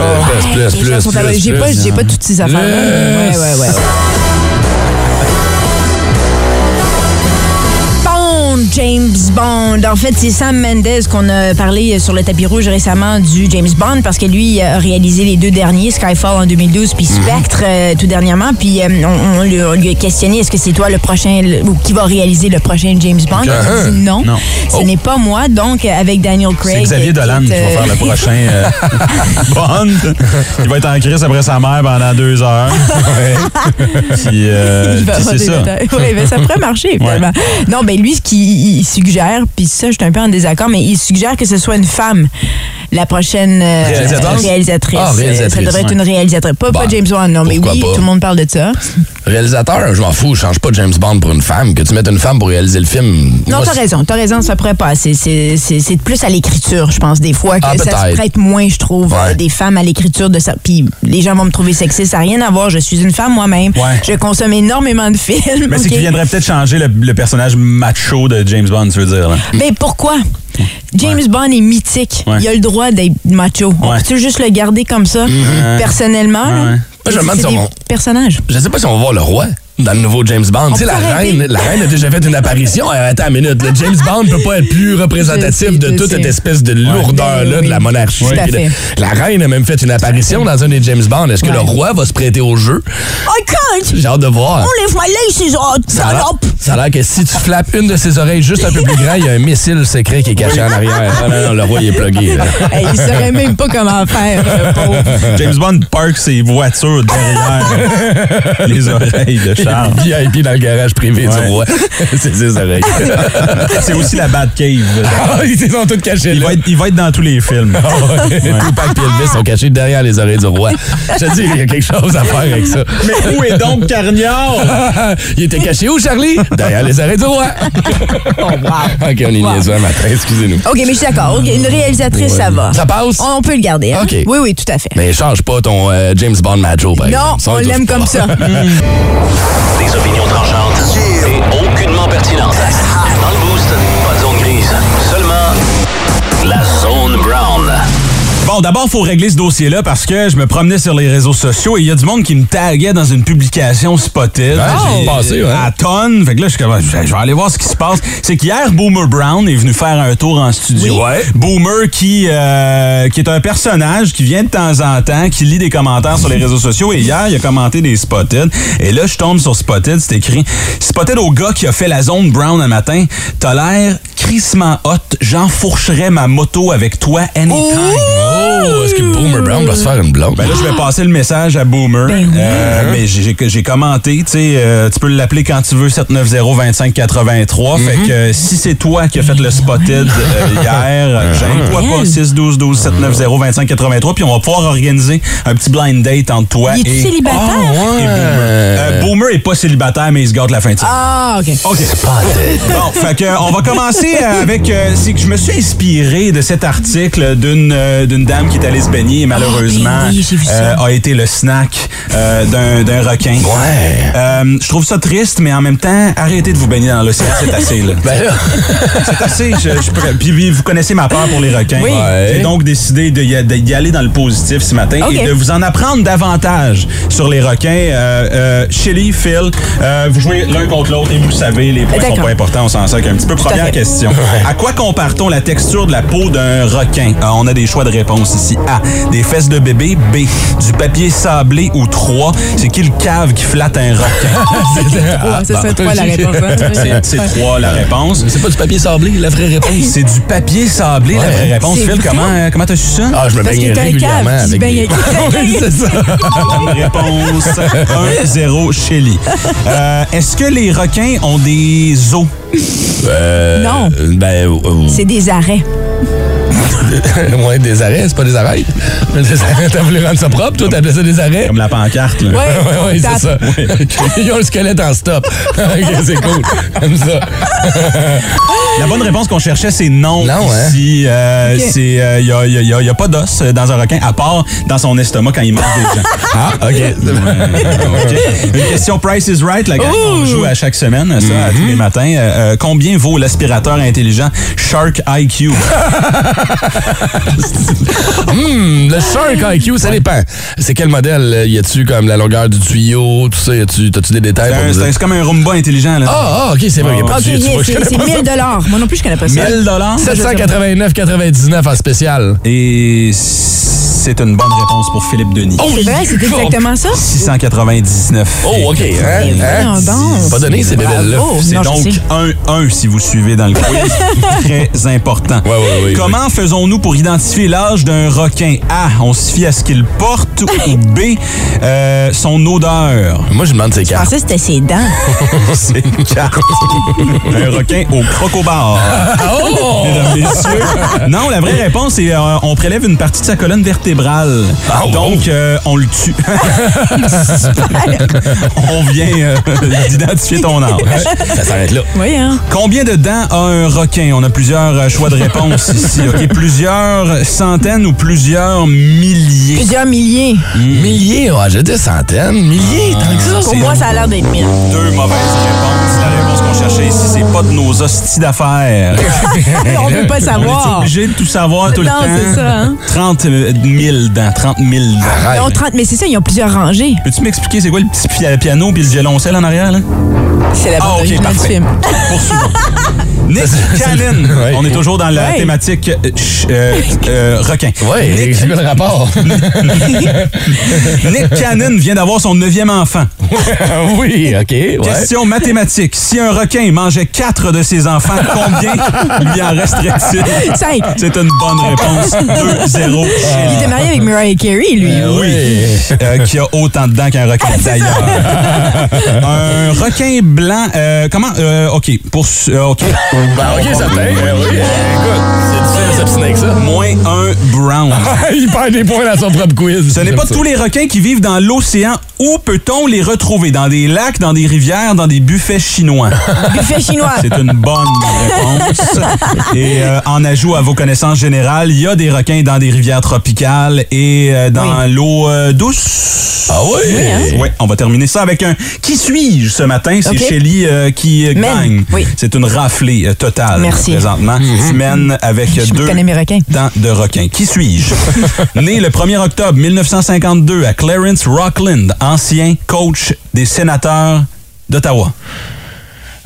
plus, plus, plus, J'ai plus. pas, pas toutes ces affaires-là. Ouais, ouais, ouais. James Bond. En fait, c'est Sam Mendes qu'on a parlé sur le tapis rouge récemment du James Bond parce que lui a réalisé les deux derniers, Skyfall en 2012 puis Spectre euh, tout dernièrement. Puis euh, on, on lui, on lui a questionné est-ce que c'est toi le prochain ou qui va réaliser le prochain James Bond? Il a dit non, Non. ce Oh. n'est pas moi. Donc avec Daniel Craig. C'est Xavier qui Dolan qui va euh, faire le prochain euh, Bond. Il va être en crise après sa mère pendant deux heures. Puis, euh, Il va avoir des ça. détails. Mais ça pourrait marcher, finalement. Non, ben lui, ce qu'il il suggère, puis ça, je suis un peu en désaccord, mais il suggère que ce soit une femme, la prochaine euh, Réalisatrice? réalisatrice. Ah, réalisatrice, Ça devrait être une réalisatrice. Pas, pas James Wan, non, mais oui, pas? tout le monde parle de ça. Réalisateur, je m'en fous, je change pas James Bond pour une femme. Que tu mettes une femme pour réaliser le film. Non, t'as raison, t'as raison, ça pourrait pas. C'est- C'est c'est- c'est plus à l'écriture, je pense, des fois, que Ah, ça se prête moins, je trouve, Ouais. euh, des femmes à l'écriture de ça. Puis les gens vont me trouver sexiste, ça n'a rien à voir. Je suis une femme moi-même. Ouais. Je consomme énormément de films. Mais c'est ok? qu'il viendrait peut-être changer le, le personnage macho de James Bond, tu veux dire. Là. Mais pourquoi? James Bond est mythique. Ouais. Il a le droit d'être macho. On Ouais. peut-tu juste le garder comme ça, personnellement? là? Ouais. Moi, je me demande C'est si des on- personnages. Je sais pas si on va voir le roi. Dans le nouveau James Bond. Tu sais, la reine, la reine a déjà fait une apparition. Euh, attends une minute. Le James Bond peut pas être plus représentatif sais, de toute sais. cette espèce de lourdeur-là Oui, de la monarchie. tout à Puis fait. le- La reine a même fait une apparition dans un des James Bond. Est-ce que le roi va se prêter au jeu? I can't! J'ai hâte de voir. Enlève my laces, Ça a l'air- salope! ça a l'air que si tu flappes une de ses oreilles juste un peu plus grand, il y a un missile secret qui est caché en arrière. Non, non, le roi il est plugué. Hey, il saurait même pas comment faire, le pauvre. James Bond park ses voitures derrière les oreilles de Charles. VIP dans le garage privé Ouais. du roi. C'est ses oreilles. C'est aussi la Batcave. Ah, ils sont tous cachés Il là. va, être, il va être dans tous les films. Ah ouais. Tupac et Elvis sont cachés derrière les oreilles du roi. Je te dis, il y a quelque chose à faire avec ça. Mais où est donc Carniard? il était caché où, Charlie? Derrière les oreilles du roi. OK, on est Wow. niaiseux un matin, excusez-nous. OK, mais je suis d'accord. Une réalisatrice, ça va. Ça passe? On peut le garder. Hein? OK. Oui, oui, tout à fait. Mais change pas ton euh, James Bond macho, par non, exemple. On l'aime comme ça. Des opinions tranchantes et aucunement pertinentes. Dans le Bon, d'abord, il faut régler ce dossier-là parce que je me promenais sur les réseaux sociaux et il y a du monde qui me taguait dans une publication Spotted. J'ai- passé, ouais. À tonne. Fait que là, je suis comme, je vais je vais aller voir ce qui se passe. C'est qu'hier, Boomer Brown est venu faire un tour en studio. Oui. Ouais. Boomer qui, euh, qui est un personnage qui vient de temps en temps, qui lit des commentaires sur les réseaux sociaux. Et hier, il a commenté des Spotted. Et là, je tombe sur Spotted, c'est écrit Spotted au gars qui a fait la zone Brown un matin. T'as l'air crissement hot. J'enfourcherais ma moto avec toi anytime. Oh, est-ce que Boomer Brown va se faire une blonde? Ben là, je vais passer le message à Boomer. Ben oui. Euh, mais j'ai commenté, tu sais, euh, tu peux l'appeler quand tu veux, 790-2583. Fait que euh, si c'est toi qui as fait le spotted euh, hier, gêne-toi pas, 612-12-790-2583. Puis on va pouvoir organiser un petit blind date entre toi Il est et, célibataire? Et Boomer. Euh, Boomer est pas célibataire, mais il se gâte la fin de semaine. Ah, OK. OK. Bon, fait que, on va commencer avec. euh, c'est que je me suis inspiré de cet article d'une euh, d'une dame qui est allée se baigner et malheureusement oui, ça. euh, a été le snack euh, d'un d'un requin. Ouais. Euh, je trouve ça triste, mais en même temps, arrêtez de vous baigner dans l'océan, c'est assez. Là. Ben là, C'est assez. Je, je pourrais- puis, puis vous connaissez ma peur pour les requins. Oui. Ouais. J'ai donc décidé d'y aller dans le positif ce matin OK. et de vous en apprendre davantage sur les requins. Euh, euh, Shelly, Phil, euh, vous jouez l'un contre l'autre et vous savez, les points sont pas importants, on s'en sert un petit peu. Première fait. Question. À quoi compare-t-on la texture de la peau d'un requin? Euh, on a des choix de réponse ici. A. Des fesses de bébé. B. Du papier sablé. Ou 3. C'est qui le cave qui flatte un requin? Trois, ce serait trois la réponse. hein? C'est- C'est 3 la réponse. c'est pas du papier sablé, la vraie réponse. C'est du papier sablé, la vraie réponse. C'est Phil, comment euh, comment t'as su ça? Ah, je me Parce baigne régulièrement cave, avec des... Oui, c'est ça. Réponse 1-0 Shelly. Euh, Est-ce que les requins ont des os? Euh, Non. Ben, euh, C'est des arrêts. ouais, des arrêts, c'est pas des arrêts. Des arrêts, T'as voulu rendre ça propre, toi, t'appelais ça des arrêts? Comme la pancarte, là. Ouais. Ouais, ouais, c'est ça. Ils ont le squelette en stop. ok, c'est cool. Comme ça. La bonne réponse qu'on cherchait, c'est non. Non, hein? Ici, euh, il n'y a, y a- y a- y a pas d'os dans un requin, à part dans son estomac quand il mange des gens. Ah, OK. OK. Une question Price is Right, la gang on joue à chaque semaine, ça, à tous les matins. Euh, euh, combien vaut l'aspirateur intelligent Shark IQ? Hmm, le Shark IQ, ça dépend. C'est quel modèle? Y a-tu comme la longueur du tuyau, tout ça? Y a-tu, t'as-tu des détails? C'est comme un Roomba intelligent. Là. Ah, ah, OK, c'est vrai. y a pas OK, de tuyau, tu vois, je c'est connais c'est pas 1000 ça. Moi non plus, je connais pas ça. 1000 dollars? 789,99 en spécial. Et c'est une bonne réponse pour Philippe Denis. C'est vrai, c'est exactement ça? 699. Oh, OK. Hein? hein? Pas donné ces bébelles-là. C'est je donc sais. 1-1 si vous suivez dans le quiz. Très important. Ouais, ouais, ouais, Comment faisons-nous pour identifier l'âge d'un requin? A. On se fie à ce qu'il porte ou B. euh, son odeur? Moi, je demande ses Je cartes. pensais que c'était ses dents. C'est une carte. Un requin au crocobar. Oh! Mesdames, messieurs. Non, la vraie réponse, c'est euh, on prélève une partie de sa colonne vertébrale. Ah, Donc, euh, on le tue. on vient euh, d'identifier ton âge. Ça s'arrête là. Oui, hein? Combien de dents a un requin? On a plusieurs euh, choix de réponse ici. OK, plusieurs centaines ou plusieurs milliers? Plusieurs milliers. Milliers, ouais, j'ai des centaines. Milliers, tant que ça. Pour moi, ça a l'air d'être mille. Deux mauvaises réponses. La réponse qu'on cherchait ici, c'est pas de nos hosties d'affaires. On veut pas On est savoir. obligé de tout savoir tout le Non, temps. c'est ça, hein? 30 000 000 dents. 30 000 dents. Ils ont 30, mais c'est ça, ils ont plusieurs rangées. Peux-tu m'expliquer c'est quoi le petit pi- piano puis le violoncelle en arrière, là? C'est la Ah, bande ok, originale du parfait. film. Poursuivons. Nick Cannon. Ouais. On est toujours dans la Ouais. thématique euh, ch- euh, euh, requin. Ouais, c'est quoi le rapport? Nick Cannon vient d'avoir son neuvième enfant. oui, OK. Ouais. Question mathématique. Si un requin mangeait quatre de ses enfants, combien lui en resterait-il? Cinq. C'est une bonne réponse. 2-0. Il était marié avec Mariah Carey, lui. Oui, Euh, qui a autant de dents qu'un requin d'ailleurs. un requin blanc, euh, comment, euh, ok, pour, euh, ok. Ben, OK, ça fait. oui. Écoute, c'est difficile de ça. Moins un brown. Il perd des points dans son propre quiz. Ce n'est pas tous les requins qui vivent dans l'océan. Où peut-on les retrouver? Dans des lacs, dans des rivières, dans des buffets chinois? Buffet chinois. C'est une bonne réponse. Et euh, en ajout à vos connaissances générales, il y a des requins dans des rivières tropicales et euh, dans l'eau euh, douce. Ah oui? Oui, on va terminer ça avec un Qui suis-je ce matin? C'est Ok. Shelly euh, qui Mène. gagne. Oui. C'est une raflée euh, totale Merci. présentement. Tu mènes avec Je deux dents de requin. Qui suis-je? Né le 1er octobre 1952 à Clarence Rockland, ancien coach des sénateurs d'Ottawa.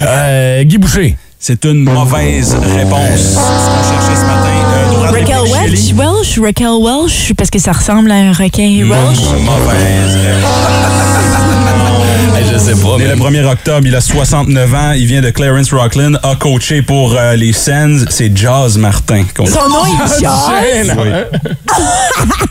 Euh, Guy Boucher. C'est une mauvaise réponse. Ce qu'on cherchait ce matin. Euh, Raquel Welch. Welsh, Raquel Welch, parce que ça ressemble à un requin Welsh. Je sais pas. Mais- le 1er octobre, il a 69 ans. Il vient de Clarence Rockland. A coaché pour euh, les Sens. C'est Jazz Martin. Son nom est John. Oui.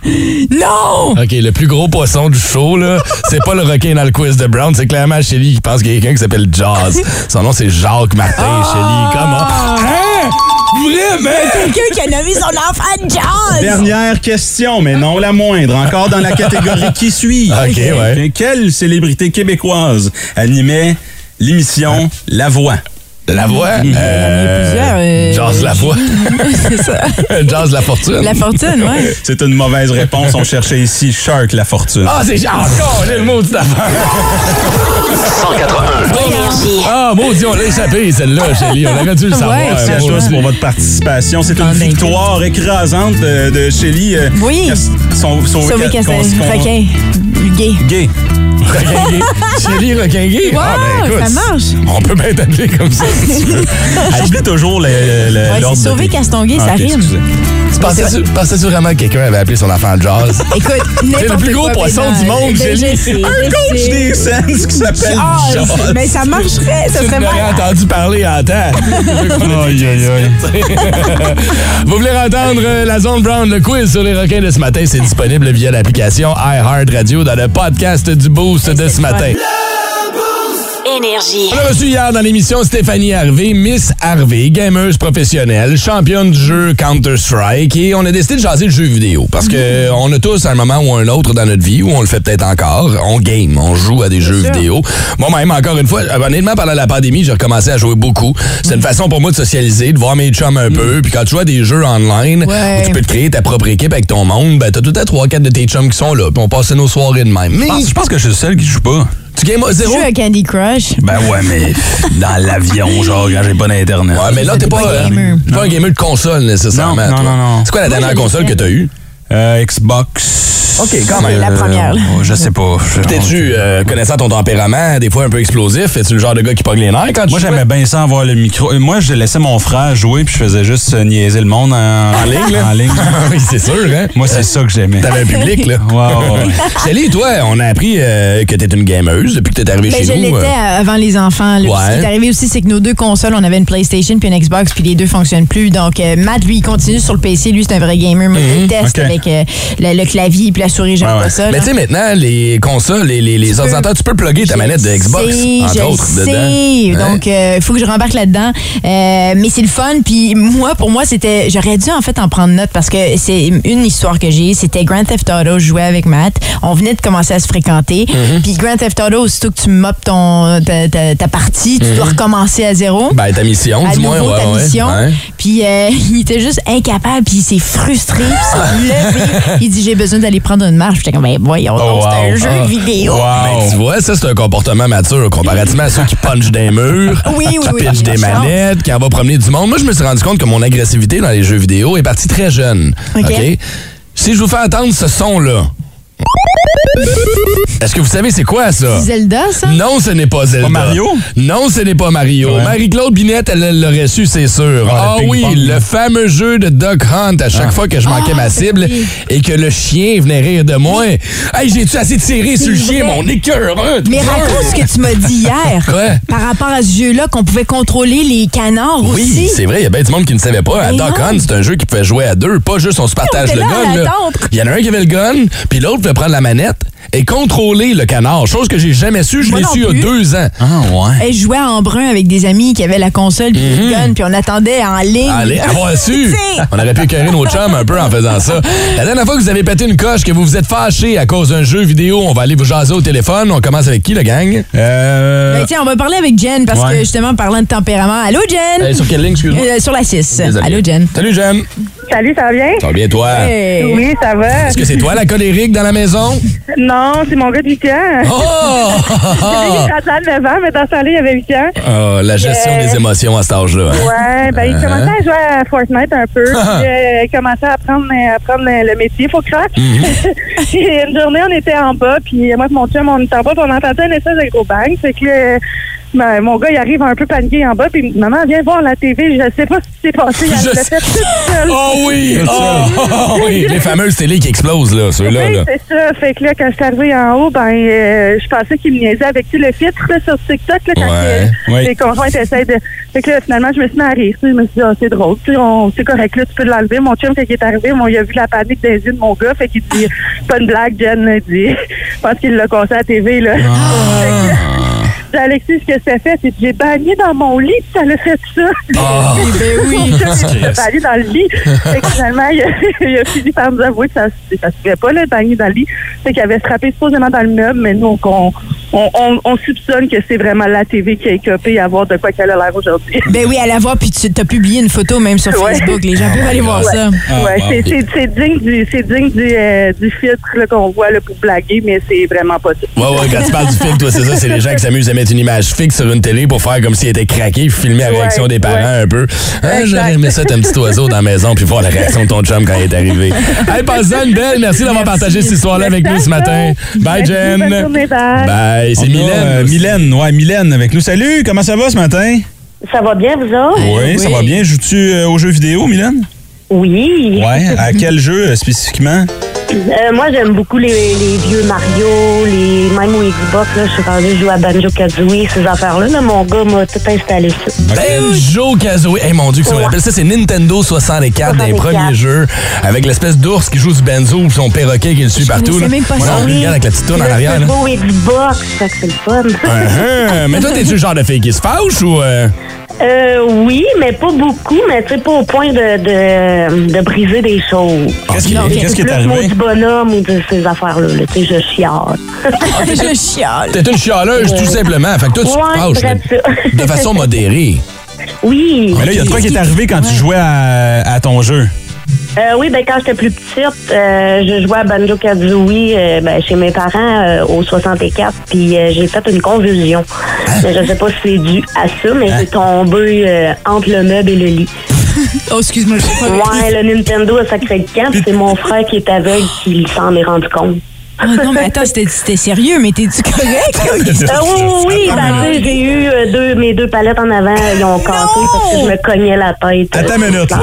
Non! OK, le plus gros poisson du show, là, c'est pas le requin dans le quiz de Brown, c'est clairement Shelly qui pense qu'il y a quelqu'un qui s'appelle Jazz. Son nom, c'est Jacques Martin, Shelly. Comment? Hein? Vraiment? Quelqu'un qui a nommé son enfant John! Dernière question, mais non la moindre. Encore dans la catégorie Qui OK, ouais. Quelle célébrité québécoise animait l'émission La Voix? La voix? Il y en a Euh, plusieurs. euh, Jazz la voix. c'est ça. Jazz la fortune. La fortune, ouais. C'est une mauvaise réponse. On cherchait ici Shark la fortune. Ah, c'est j'ai le mot de affaire. 181. Ah, maudit, on l'a échappé, celle-là, Shelly. On aurait dû le savoir. Ouais, Merci à tous pour votre participation. C'est une Ah, ben, victoire écrasante euh, de Shelly. euh, Oui. son- sauvé requin. Gay. Gay. Requin gay. Shelly, requin gay. Wow, Ah, ben, écoute, ça marche. On peut bien t'appeler comme ça, si tu veux. J'oublie toujours le- le- Ouais, c'est de sauvé thé. Castonguay, Ah, ça ok, rime. Tu pensais-tu vraiment que quelqu'un avait appelé son enfant Jazz? Écoute, C'est le plus gros poisson du monde, sais, Un coach des Sens qui s'appelle Jazz. mais ça marcherait, ça Tu serait l'aurais malade. entendu parler en temps. Aïe, aïe, aïe. Vous voulez entendre euh, la Zone Brown, le quiz sur les requins de ce matin? C'est disponible via l'application iHeart Radio dans le podcast du Boost de ce matin. Énergie. On a reçu hier dans l'émission Stéphanie Harvey, Miss Harvey, gameuse professionnelle, championne du jeu Counter-Strike, et on a décidé de jaser le jeu vidéo parce que on a tous un moment ou un autre dans notre vie où on le fait peut-être encore, on game, on joue à des jeux vidéo. Moi-même, encore une fois, honnêtement, pendant la pandémie, j'ai recommencé à jouer beaucoup. C'est une façon pour moi de socialiser, de voir mes chums un peu, puis quand tu joues à des jeux online, Ouais. où tu peux te créer ta propre équipe avec ton monde, ben t'as tout à trois, quatre de tes chums qui sont là, puis on passe nos soirées de même. Mais Je pense- Je pense que je suis le seul qui joue pas. Tu games à Tu zéro? joues à Candy Crush. Ben ouais, mais dans l'avion, genre, quand j'ai pas d'internet. Ouais, mais là, t'es pas, pas euh, gamer. pas un gamer de console nécessairement. Non, non, non, non. C'est quoi la Moi, dernière je console que t'as eue? Euh, Xbox. OK, quand C'est la première, là. Je sais pas. Je- T'es-tu, euh, connaissant ton tempérament, des fois un peu explosif, es-tu le genre de gars qui pogne les nerfs quand tu Moi, j'aimais bien ça avoir le micro. Euh, Moi, je laissais mon frère jouer, puis je faisais juste euh, niaiser le monde en, En ligne, là? En ligne. oui, c'est sûr, hein? Moi, c'est ça que j'aimais. T'avais un public, là. Ouais. Shelly, toi, on a appris euh, que t'es une gameuse depuis que t'es arrivé Ben, chez je nous. l'étais euh. avant les enfants. là. Ouais. Ce qui est arrivé aussi, c'est que nos deux consoles, on avait une PlayStation puis une Xbox, puis les deux fonctionnent plus. Donc, euh, Matt, lui, il continue sur le PC. Lui, c'est un vrai gamer. Moi, je déteste Ok. avec euh, le, le clavier puis la souris. J'aime Ouais, pas ça. Mais tu sais, maintenant, les consoles, les, les, les peux- ordinateurs, tu peux plugger ta manette de Xbox, sais, entre je autres, sais. dedans. Donc, il faut que je rembarque là-dedans. Euh, mais c'est le fun. Puis moi, pour moi, c'était. J'aurais dû en fait en prendre note parce que c'est une histoire que j'ai. C'était Grand Theft Auto. Je jouais avec Matt. On venait de commencer à se fréquenter. Mm-hmm. Puis Grand Theft Auto, aussitôt que tu mopes ton, ta, ta- ta partie, tu dois recommencer à zéro. Mm-hmm. Ben, ta mission, dis-moi. ouais, ta ouais, mission. Puis euh, il était juste incapable, puis il s'est frustré, puis il s'est levé. Il dit J'ai besoin d'aller prendre une marche. J'étais comme Ben voyons, Oh, c'est un wow. jeu Ah. vidéo. Ben, tu vois, ça, c'est un comportement mature comparativement à ceux qui punchent des murs, Oui, oui, qui oui, pitchent des manettes, qui en va promener du monde. Moi, je me suis rendu compte que mon agressivité dans les jeux vidéo est partie très jeune. OK? Si je vous fais entendre ce son-là, est-ce que vous savez c'est quoi ça? Zelda, ça? Non, ce n'est pas Zelda. Pas Mario? Non, ce n'est pas Mario. Ouais. Marie-Claude Binette, elle l'aurait su, c'est sûr. Ah, Ah le oui, le fameux jeu de Duck Hunt à chaque Ah. fois que je manquais ma cible oui. et que le chien venait rire de moi. Hey, j'ai-tu assez tiré sur le chien, mon écœur? hein? Mais raconte ce que tu m'as dit hier. Quoi? Par rapport à ce jeu-là, qu'on pouvait contrôler les canards Oui, aussi. c'est vrai, il y a bien du monde qui ne savait pas. À Duck. Hunt, c'est un jeu qui pouvait jouer à deux, pas juste on se partage on le gun. Il y en a un qui avait le gun, puis l'autre pouvait prendre la manette et contrôler le canard. Chose que j'ai jamais su, je l'ai su il y a deux ans. Ah, ouais. Elle jouait en brun avec des amis qui avaient la console puis le gun, puis on attendait en ligne. Allez, avoir su. On aurait pu écœurer nos chums un peu en faisant ça. La dernière fois que vous avez pété une coche, que vous vous êtes fâché à cause d'un jeu vidéo, on va aller vous jaser au téléphone. On commence avec qui, la gang? Euh, Ben, tiens, on va parler avec Jen parce Ouais. que justement, parlant de tempérament. Allô, Jen? Euh, sur quelle ligne, excuse-moi? Euh, sur la 6. Désolé. Allô, Jen? Salut, Jen. Salut, ça va bien? Ça va bien, toi? Hey. Oui, ça va. Est-ce que c'est toi la colérique dans la maison? Non, c'est mon gars de 8 ans. Oh! Il est rendu à 9 ans, mais dans ce temps-là, il avait 8 ans. Oh, la gestion Euh, des émotions à cet âge-là. hein? Ouais, ben il Uh-huh. commençait à jouer à Fortnite un peu. puis, euh, il commençait à apprendre, à apprendre le métier, faut croire. Puis une journée, on était en bas, puis moi et mon chum, on était en bas, puis on entendait un espèce de gros bang. Fait que euh, ben, mon gars, il arrive un peu paniqué en bas, puis maman, viens voir la TV. Je sais pas ce qui s'est passé. Elle Je l'a fait toute seule. Oh oui! Oh, oh oui! Les fameuses télés qui explosent, là, ceux-là. Oui, c'est ça. Fait que là, quand je suis arrivée en haut, ben, euh, je pensais qu'il me niaisait avec le filtre là, sur TikTok, là, quand Ouais, oui. les conjoints essaient de. Fait que là, finalement, je me suis mis à rire. Je me suis dit, ah, c'est drôle. on- C'est correct, là, tu peux l'enlever. Mon chum, quand il est arrivé, moi, il a vu la panique des yeux de mon gars. Fait qu'il dit, pas une blague, Jen. Il dit, je pense qu'il l'a cassé à la TV, là. Ah. J'ai Alexis, ce que ça fait, c'est que j'ai bagné dans mon lit, puis ça l'a fait ça. Ah. Ben oui. S'est bagné dans le lit. Fait que finalement, il a, il a fini par nous avouer que ça ne se pouvait pas, le bagné dans le lit. Fait qu'il avait frappé supposément dans le meuble, mais nous, on, on, on, on soupçonne que c'est vraiment la TV qui a écopé à voir de quoi qu'elle a l'air aujourd'hui. Ben oui, allez voir, puis tu as publié une photo même sur Ouais. Facebook. Les gens peuvent aller voir ça. Ah, ouais, wow. c'est, digne du, c'est digne du, euh, du filtre qu'on voit là, pour blaguer, mais c'est vraiment pas ça. Ouais, ouais, quand tu parles du film, toi, c'est ça, c'est les gens qui s'amusent à mettre une image fixe sur une télé pour faire comme s'il était craqué, puis filmer la Ouais, réaction des parents ouais. un peu. Hein. J'aurais aimé ça, un petit oiseau dans la maison, puis voir la réaction de ton chum quand il est arrivé. Hey, passe une belle. Merci d'avoir partagé cette histoire-là avec nous ce matin. Bye, Jen. bonne journée, bye. Bye, c'est Mylène. euh, Mylène, ouais, Mylène avec nous. Salut, comment ça va ce matin? Ça va bien, vous autres? Oui, ça oui. va bien. Joues-tu euh, aux jeux vidéo, Mylène? Oui. Ouais. À quel jeu euh, spécifiquement? Euh, moi, j'aime beaucoup les, les vieux Mario, les même au Xbox. Là, je suis rendue jouer à Banjo Kazooie, ces affaires-là. Là, mon gars m'a tout installé ça. Benjo Kazooie. Hey, mon Dieu, que ça me Ouais. ça, c'est Nintendo 64, des 64. premiers jeux, avec l'espèce d'ours qui joue du benzo, puis son perroquet qui le suit partout. là. même pas Ouais, ça. regarde avec la petite tourne en arrière. c'est beau Xbox, fait que c'est le fun. Uh-huh. Mais toi, t'es-tu le genre de fille qui se fâche ou. euh? Euh, oui, mais pas beaucoup, mais tu sais, pas au point de, de, de briser des choses. Qu'est-ce qui, Non, qu'est-ce qui est plus mot arrivé? du bonhomme ou de ces affaires-là. là. Tu sais, je chiale. Je chiale. T'es une chialeuse, tout simplement. Fait que toi, tu te Ouais, fâches, mais ça. de façon modérée. Oui. Mais là, il y a de quoi qui est arrivé quand tu jouais à, à ton jeu? Euh, oui, ben quand j'étais plus petite, euh, je jouais à Banjo Kazooie euh, ben, chez mes parents au 64, puis j'ai fait une convulsion. Mais Je sais pas si c'est dû à ça, mais j'ai tombé entre le meuble et le lit. Oh, excuse-moi, je sais pas. Ouais, le Nintendo a sacré de camp, c'est mon frère qui est aveugle qui s'en est rendu compte. Ah, non, mais attends, c'était sérieux, mais t'es-tu correct? Euh, oui, oui, oui, ben, tu sais, j'ai eu euh, deux, mes deux palettes en avant, ils ont cassé parce que je me cognais la tête. Attends euh, une minute. là.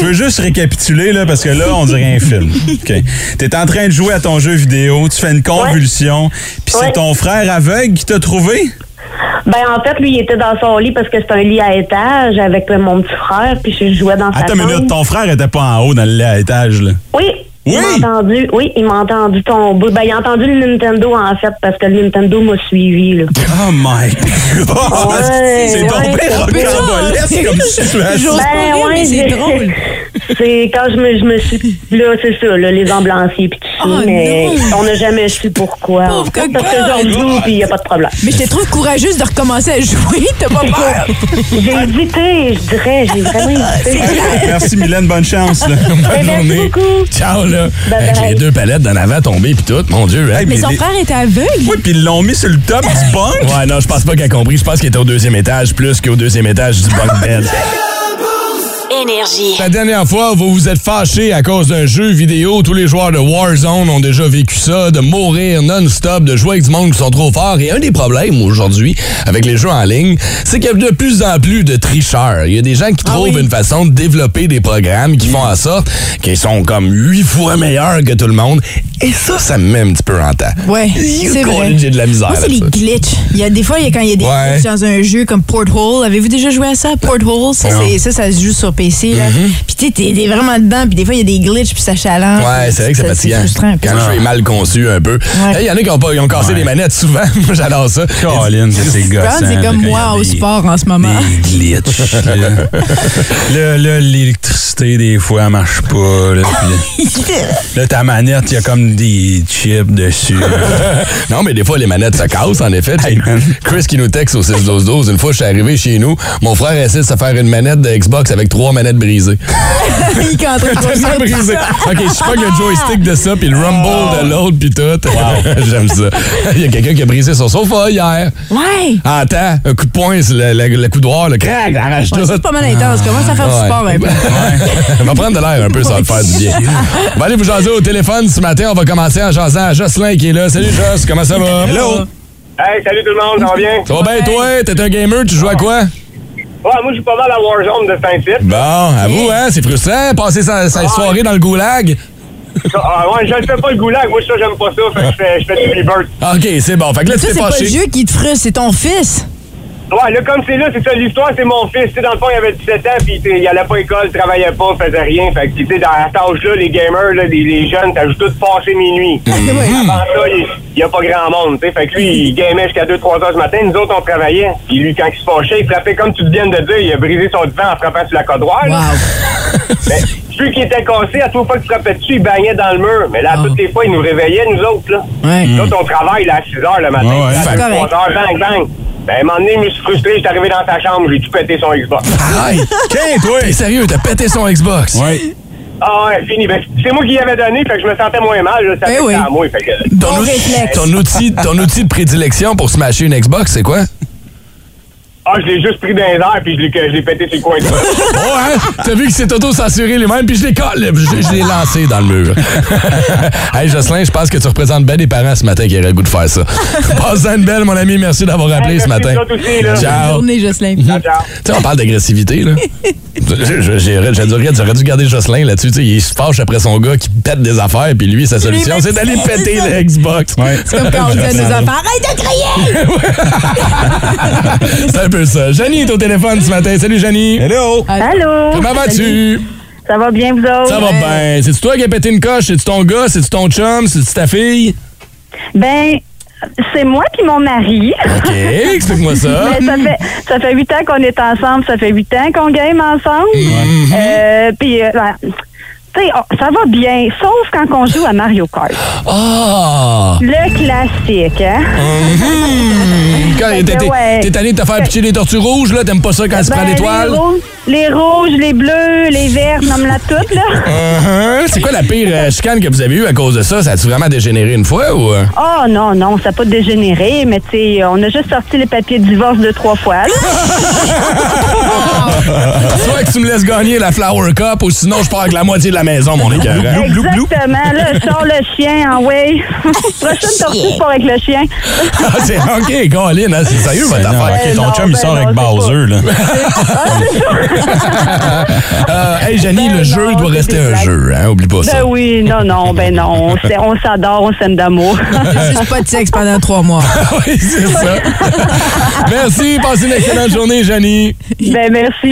Je veux juste récapituler, là, parce que là, on dirait un film. OK. T'es en train de jouer à ton jeu vidéo, tu fais une convulsion, puis c'est Ouais. ton frère aveugle qui t'a trouvé? Ben, en fait, lui, il était dans son lit parce que c'est un lit à étage avec mon petit frère, puis je jouais dans sa Attends une minute, ton frère était pas en haut dans le lit à étage, là? Oui. Oui? Il m'a entendu, oui, il m'a entendu tomber. Ben, il a entendu le Nintendo, en fait, parce que le Nintendo m'a suivi, là. Oh my God! Ouais, c'est ton ouais, père c'est rocambolesque comme situation. Ben, ouais, mais c'est drôle. C'est quand je me, je me suis. Là, c'est ça, là, les ambulanciers puis tout ça. Oh, mais non. on n'a jamais su pourquoi. Pauvre en fait, parce que j'en joue puis il n'y a pas de problème. Mais je te trouve courageuse de recommencer à jouer. T'as pas peur? J'ai hésité, je dirais. J'ai vraiment hésité. Merci Mylène, bonne chance. là. Eh, Bonne Merci journée. beaucoup. Ciao, là. Bye Avec les deux palettes d'en avant tombées puis tout. Mon Dieu? Hey, Mais mais son les- frère était aveugle. Oui, puis ils l'ont mis sur le top du bunk. Ouais, non, je pense pas qu'elle a compris. Je pense qu'elle était au deuxième étage plus qu'au deuxième étage du bunk bed. Énergie. La dernière fois, vous vous êtes fâché à cause d'un jeu vidéo. Tous les joueurs de Warzone ont déjà vécu ça, de mourir non-stop, de jouer avec du monde qui sont trop forts. Et un des problèmes aujourd'hui avec les jeux en ligne, c'est qu'il y a de plus en plus de tricheurs. Il y a des gens qui trouvent une façon de développer des programmes qui font en sorte qu'ils sont comme huit fois meilleurs que tout le monde. Et ça, ça me met un petit peu en temps. Ouais, c'est vrai. J'ai de la misère Moi, c'est les glitches. Il y a des fois, il y a, quand il y a des Ouais. glitches dans un jeu comme Porthole. Avez-vous déjà joué à ça, Porthole? Ça, c'est- ça, ça se joue sur PC. là. Puis tu sais, t'es t'es vraiment dedans, puis des fois, il y a des glitches, puis ça challenge. Mm-hmm. Ouais, c'est vrai que c'est fatigant. frustrant. Quand le jeu est mal conçu un peu. Il y en a qui ont, pas, ils ont cassé Ouais. les manettes souvent. Moi, j'adore ça. Colin, c'est gossant. C'est là, comme moi au sport en ce moment. Des glitches. l'électricité, des fois, elle marche pas. Là, Puis là, là, ta manette, il y a comme des chips dessus. non, mais des fois, les manettes se cassent, en effet. Hey. Chris qui nous texte au 6-12-12. Une fois, je suis arrivé chez nous, mon frère essaie de se faire une manette de Xbox avec trois manettes brisées. Il Tellement brisé. OK, je sais pas le joystick de ça, puis le rumble de l'autre, puis tout. J'aime ça. Il y a quelqu'un qui a brisé son sofa hier. Ouais. Attends, un coup de poing le, le, le coudoir, le crac, arrache Ouais, tout. c'est pas mal intense. Commence à faire du Ouais. sport un peu. On va prendre de l'air un peu, ça va te faire du bien. On va aller vous jaser au téléphone ce matin. On va commencer en jasant à Jocelyn qui est là. Salut Joss, comment ça va? Hello! Hey, salut tout le monde, ça va bien? Ça va bien toi? T'es un gamer, tu joues à quoi? Ouais, moi, je suis pas mal à Warzone de Saint-Tite. Bon, avoue, hein, c'est frustrant, passer sa, sa soirée dans le goulag. Ah, ouais, je ne fais pas le goulag. Moi, ça, j'aime pas ça. Fait que je fais, je fais du rebirth. OK, c'est bon. Fait que là, tu t'es c'est pas le fâché. jeu qui te frustre, c'est ton fils. Ouais, là, comme c'est là, c'est ça, l'histoire, c'est mon fils. Tu sais, dans le fond, il avait 17 ans, puis tu il allait pas à l'école, il travaillait pas, faisait rien. Fait que, tu sais, dans cet âge-là, les gamers, là, les, les jeunes, t'as juste tout passé minuit. Avant ça, il il y a pas grand monde, tu sais. Fait que lui, il gamait jusqu'à 2-3 heures du matin. Nous autres, on travaillait. Puis lui, quand il se fâchait, il frappait, comme tu viens de dire, il a brisé son divan en frappant sur la codoire. là. Wow. Mais celui qui était cassé, à toute fois qu'il frappait dessus, il bagnait dans le mur. Mais là, à toutes les fois, il nous réveillait, nous autres, là. Ouais. Nous autres, on travaille là, à 6 heures le matin. Ouais, ouais. Là, à C'est correct. 3 heures, bang, bang. Ben, à un moment donné, je me suis frustré, j'étais arrivé dans sa chambre, j'ai tout pété son Xbox. Aïe! Tiens, toi! T'es sérieux, t'as pété son Xbox. ouais. Ah ouais, fini. Ben, c'est moi qui y avais donné, fait que je me sentais moins mal, là, ça Eh fait oui. à moi. Fait que, Ton, outil- ton, outil, ton outil de prédilection pour smasher une Xbox, c'est quoi? Ah, je l'ai juste pris dans les airs, puis je l'ai, je l'ai pété sur le coin de Oh, hein? T'as vu qu'il s'est auto-censuré lui-même, puis je l'ai colle- je, je l'ai lancé dans le mur. hey, Jocelyn, je pense que tu représentes bien des parents ce matin qui auraient le goût de faire ça. Passe une belle, mon ami. Merci d'avoir appelé Hey, ce matin. aussi, là. Ciao. Journée, Jocelyn. Ciao, ciao. Tu sais, on parle d'agressivité, là. J'aurais dû garder Jocelyn là-dessus. Tu sais, il se fâche après son gars qui pète des affaires, puis lui, sa solution, c'est d'aller péter le Xbox. C'est comme quand on dit à nos enfants, arrête de crier! Peu ça. Janie est au téléphone ce matin. Salut, Janie. Hello! Allô? Comment vas-tu? Ça va bien, vous autres? Ça va bien. C'est-tu toi qui as pété une coche? C'est-tu ton gars? C'est-tu ton chum? C'est-tu ta fille? Ben, c'est moi puis mon mari. OK, explique-moi ça. Mais ça fait ça fait huit ans qu'on est ensemble, ça fait huit ans qu'on game ensemble. Euh, puis, euh, ben, tu sais, oh, ça va bien, sauf quand on joue à Mario Kart. Ah! Le classique, hein? Quand Fait t'es ouais. t'es allé te faire pitcher des tortues rouges, là? T'aimes pas ça quand tu Ben, prends l'étoile? Les rouges, les rouges, les bleus, les verts, nomme-la toutes, là. Uh-huh. C'est quoi la pire euh, chicane que vous avez eue à cause de ça? Ça a-tu vraiment dégénéré une fois ou... Oh non, non, ça n'a pas dégénéré, mais tu sais, on a juste sorti les papiers de divorce deux, trois fois, là. Soit que tu me laisses gagner la Flower Cup ou sinon je pars avec la moitié de la maison, mon écœurant. Exactement, là, je sors le chien en way. Prochaine tortue, je pars avec le chien. Ah, c'est OK, Colin, hein, c'est sérieux votre affaire? ok, ton non, chum, il ben sort non, avec Bowser, là. Euh, hey, Janie, Ben le jeu non, doit rester un blagues. jeu, hein? Oublie pas ça. Ben oui, non, non, ben non. On s'adore, on s'aime d'amour. Juste pas de sexe pendant trois mois. oui, c'est ça. Merci, passez une excellente journée, Janie. ben merci,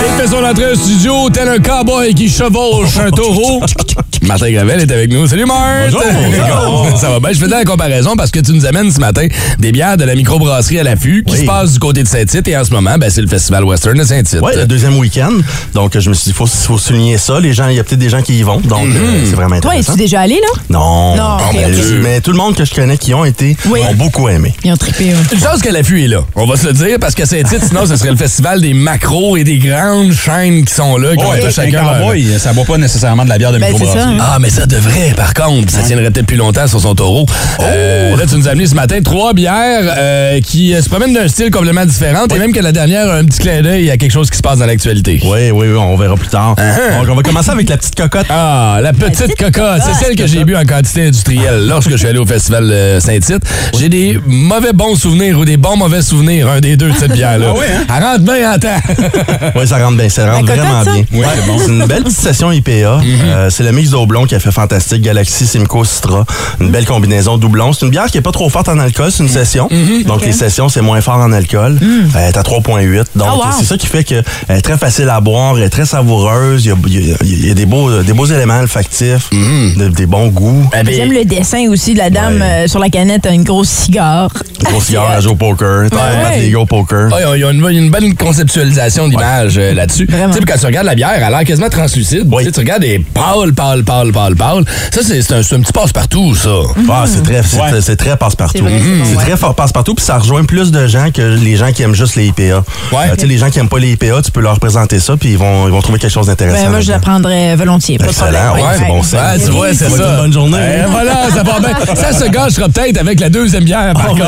Et faisons son entrée au studio, tel un cowboy qui chevauche un taureau. Martin Gravel est avec nous. Salut Martin! Bonjour. Ça va bien? Je faisais la comparaison parce que tu nous amènes ce matin des bières de la microbrasserie à l'affût qui Oui. se passe du côté de Saint-Tite et en ce moment, ben, c'est le Festival Western de Saint-Tite. Oui, le deuxième week-end. Donc, je me suis dit, il faut, faut souligner ça. Les gens, il y a peut-être des gens qui y vont. Donc, Mhm. euh, c'est vraiment Toi, intéressant. es-tu déjà allé, là? Non. Non, ok, mais, tout le monde que je connais qui ont été Oui. ont beaucoup aimé. Ils ont trippé, oui. Une chance que l'affût est là. On va se le dire parce que Saint-Tite, sinon, ce serait le festival des macros et des grandes chaînes qui sont là. Qui ont Ouais, tous un chacun leur- cowboy, ça boit pas nécessairement de la bière de Ben, microbrasserie. hein. Ah, mais ça devrait, par contre. Ça tiendrait peut-être plus longtemps sur son taureau. Euh, là, tu nous as amené ce matin trois bières euh, qui euh, se promènent d'un style complètement différent. Et même que la dernière a un petit clin d'œil à quelque chose qui se passe dans l'actualité. Oui, oui, oui, on verra plus tard. Donc, on va commencer avec la petite cocotte. Ah, la petite, petite cocotte. C'est celle que j'ai bu en quantité industrielle lorsque je suis allé au festival euh, Saint-Tite. J'ai des mauvais bons souvenirs ou des bons mauvais souvenirs, un des deux de cette bière-là. Ah ouais, hein? Elle rentre bien en temps. Oui, ça rentre bien. Ça rentre vraiment ça? bien. Oui, c'est bon. Une belle petite session IPA. Euh, c'est le mix d'Aublon qui a fait fantastique. Galaxy, Simcoe, Citra. Une belle combinaison doublon. C'est une bière qui est pas trop forte en alcool. C'est une session. Donc, les sessions, c'est moins fort en alcool. Euh, Elle est à 3,8. Donc, Ah, wow. c'est ça qui fait qu'elle est très facile à boire. Elle est très savoureuse. Il y a, il y a- il y a des, beaux, des beaux éléments olfactifs. de- des bons goûts. Eh ben, J'aime le dessin aussi de la dame Ouais. euh, sur la canette, a une grosse cigare. Gros cigare à jouer au poker. T'as Ouais. battre les gars au poker. Ah, il y a une, une bonne conceptualisation d'image euh, là-dessus. Tu quand tu regardes la bière, elle a l'air quasiment translucide. Oui. Tu sais, tu regardes des pâles, pâles, pâles, pâles, pâles. Ça, c'est un, petit passe-partout, ça. Ah, c'est très, c'est Ouais. très- c'est très passe-partout. C'est bon, ouais. très fort passe-partout, puis ça rejoint plus de gens que les gens qui aiment juste les IPA. Ouais. Euh, tu sais, les gens qui aiment pas les IPA, tu peux leur présenter ça, puis ils vont, ils vont trouver quelque chose d'intéressant. Ben, moi, je la là-dedans. prendrais volontiers. Pas Excellent, ouais, c'est bon, ça. Ouais, tu vois, c'est Ça bonne journée. Eh, voilà, ça va bien. Ça se gâchera peut-être avec la deuxième bière, par contre.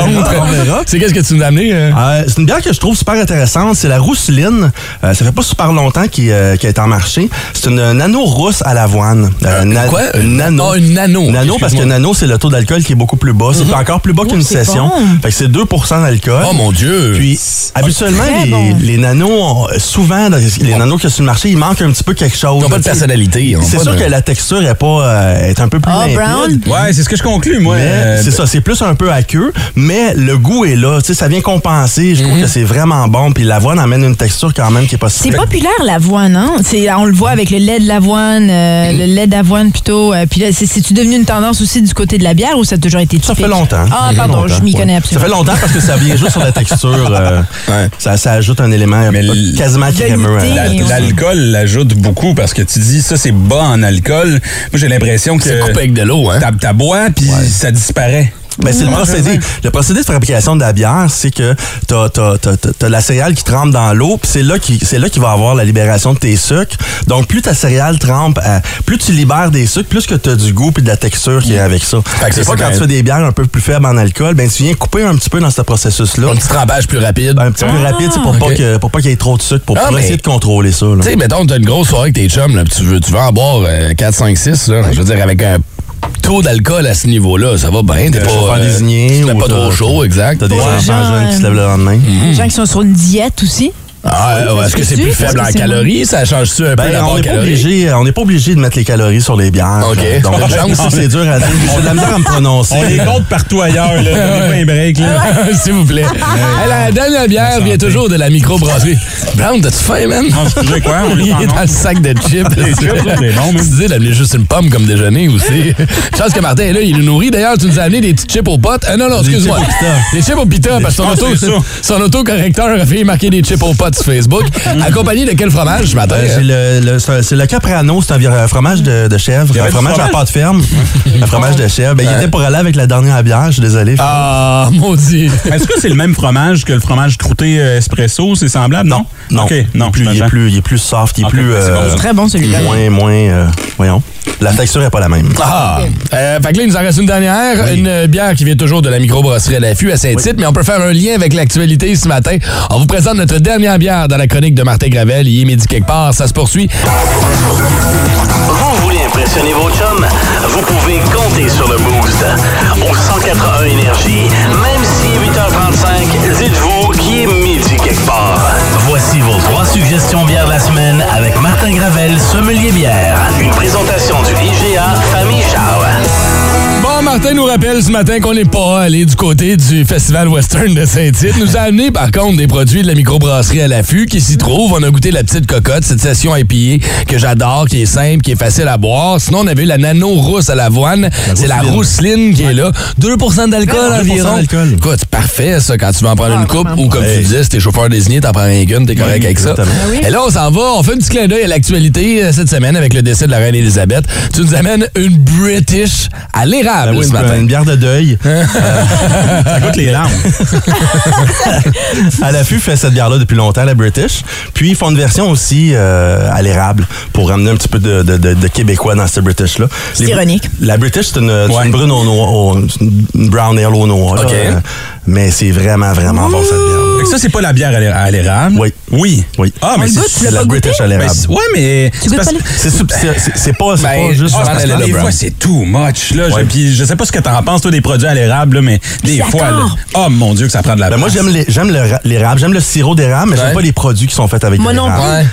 C'est qu'est-ce que tu nous as amené? euh? Euh, c'est une bière que je trouve super intéressante. C'est la rousseline. Euh, ça fait pas super longtemps qu'il euh, qu'elle est en marché. C'est une nano rousse à l'avoine. Euh, na- quoi? Une nano. Ah, une nano. Nano parce que nano, c'est le taux d'alcool qui est beaucoup plus bas. C'est encore plus bas qu'une c'est session. bon. Fait que c'est 2% d'alcool. Oh mon Dieu! Puis, habituellement, les, bon. les nanos, ont- souvent, dans les nanos qu'il y a sur le marché, il manque un petit peu quelque chose. Ils n'ont pas de personnalité. C'est sûr de- que la texture est pas euh, est un peu plus limpide. brown? Ouais, c'est ce que je conclus, moi. Euh, c'est ça, c'est plus un peu aqueux, mais le goût est là. Tu sais, ça vient compenser. Je trouve Mhm. que c'est vraiment bon. Puis l'avoine amène une texture quand même qui est pas si C'est populaire l'avoine, hein? C'est, on le voit avec le lait de l'avoine, euh, le lait d'avoine plutôt. euh, puis là, c'est, c'est-tu devenu une tendance aussi du côté de la bière ou ça a toujours été Ça typique? fait longtemps. Ah, Ça fait pardon, longtemps, je m'y ouais. connais Ça absolument. fait longtemps parce que ça vient juste sur la texture. euh, Ouais. ça, ça ajoute un élément Mais quasiment crémeux. Et on- L'alcool l'ajoute beaucoup parce que tu dis ça c'est bas en alcool. Moi j'ai l'impression que C'est coupé avec de l'eau, hein? t'as t'as bois puis ça disparaît. Ben, c'est le procédé. Le procédé de fabrication de la bière, c'est que t'as, t'as, t'as, t'as- t'as la céréale qui trempe dans l'eau, puis c'est là qui, c'est là qu'il va avoir la libération de tes sucres. Donc, plus ta céréale trempe, euh, plus tu libères des sucres, plus que t'as du goût puis de la texture qui est avec ça. c'est pas quand quand tu fais des bières un peu plus faibles en alcool, ben tu viens couper un petit peu dans ce processus-là. Un petit trempage plus rapide. Ben, un petit peu rapide, c'est pour, pas que, pour pas qu'il y ait trop de sucre, pour, Ah, pour mais- essayer de contrôler ça. là. Tu sais, mettons, t'as une grosse soirée avec tes chums, là, puis tu veux, tu veux en boire euh, 4, 5, 6, là. Je veux dire, avec un taux d'alcool à ce niveau-là, ça va bien. T'es Euh, pas, chauffeur euh, désigné tu pas trop chaud, exact. T'as des enfants gens, jeunes qui se lèvent le lendemain. Les gens qui sont sur une diète aussi. Ah, ouais, est-ce que c'est plus faible en calories? Ça change-tu un peu Ben, on n'est pas obligé, on n'est pas obligé de mettre les calories sur les bières. OK. Euh, Donc, c'est dur à dire. J'ai de la misère à me prononcer. On les compte partout ailleurs là. Donnez pas un break là. S'il vous plaît. Hey, la dernière bière vient toujours de la microbrasserie. Brown, t'as-tu faim, man? Non, excusez quoi, on est Il en est dans le sac de chips. Les chips, c'est bon, man. Tu disais d'amener juste une pomme comme déjeuner aussi. Chance que Martin est là, il nous nourrit. D'ailleurs, tu nous as amené des petites chips aux potes. Ah non, non, excuse-moi. chips au pita. Des chips au pita, parce que son, autocorrecteur a fait marquer des chips aux potes Facebook. Accompagné de quel fromage ce matin? Euh, j'ai le, le- c'est c'est le Caprano, c'est un vir- un fromage de, de chèvre, un fromage à pâte ferme, un fromage de chèvre. Ben, il était pour aller avec la dernière bière, je suis désolé. Ah, maudit. Est-ce que c'est le même fromage que le fromage croûté euh, espresso? C'est semblable? Non. non, non. il, est plus, il, est plus, il est plus soft, il est plus... c'est bon, euh, c'est Très bon celui-là. moins, moins, euh, voyons. La texture est pas la même. Ah! Euh, fait que là, il nous en reste une dernière. Une euh, bière qui vient toujours de la microbrasserie à l'affût à Saint-Tite, mais on peut faire un lien avec l'actualité ce matin. On vous présente notre dernière bière dans la chronique de Martin Gravel. Il est midi quelque part. Ça se poursuit. Vous voulez impressionner vos chums? Vous pouvez compter sur le Boost. Au 181 Énergie, même si 8h35, dites-vous qu'il est midi quelque part. Voici vos trois suggestions bières de la semaine avec Martin Gravel, sommelier bière. Une présentation du IGA Famille Charles. Martin nous rappelle ce matin qu'on n'est pas allé du côté du Festival Western de Saint-Tite. Nous a amené par contre des produits de la microbrasserie à l'affût qui s'y trouvent. On a goûté la petite cocotte, cette session IPA que j'adore, qui est simple, qui est facile à boire. Sinon, on avait eu la nano rousse à l'avoine. C'est la rousseline qui est là. 2 d'alcool 2% environ. d'alcool. Écoute, c'est parfait ça quand tu veux en prendre une coupe ou comme tu disais, si t'es chauffeur désigné, t'en prends rien qu'une, t'es correct Oui, avec ça. exactement. Ah oui. Et là, on s'en va, on fait un petit clin d'œil à l'actualité euh, cette semaine avec le décès de la reine Elisabeth. Tu nous amènes une British à l'érable Ben oui, ce une, matin. une bière de deuil. Euh, ça goûte les larmes. à l'affût fait cette bière-là depuis longtemps, la British. Puis ils font une version aussi euh, à l'érable pour ramener un petit peu de, de- de- de québécois dans cette British-là. C'est ironique. La British, c'est une, Ouais. une brune au noir, au- une brown ale au noir. là. Mais c'est vraiment, vraiment bon cette bière. Fait que ça, c'est pas la bière à l'é- à l'érable? Oui. Oui. Oui. Ah, mais c'est... C'est la? British à Ben, l'érable. c'est- ouais, mais... Tu goûtes parce- pas les- C'est sub- c'est- c'est- c'est pas, c'est Ben, pas juste... ah, parce que- des fois, c'est too much. Là. Je, puis je sais pas ce que t'en penses, toi, des produits à l'érable, là, mais des fois, là, oh mon Dieu, que ça prend de la Ben moi, place. j'aime les- j'aime le ra- l'érable, j'aime le sirop d'érable, mais Ouais. j'aime pas les produits qui sont faits avec Moi de non l'érable. Ouais.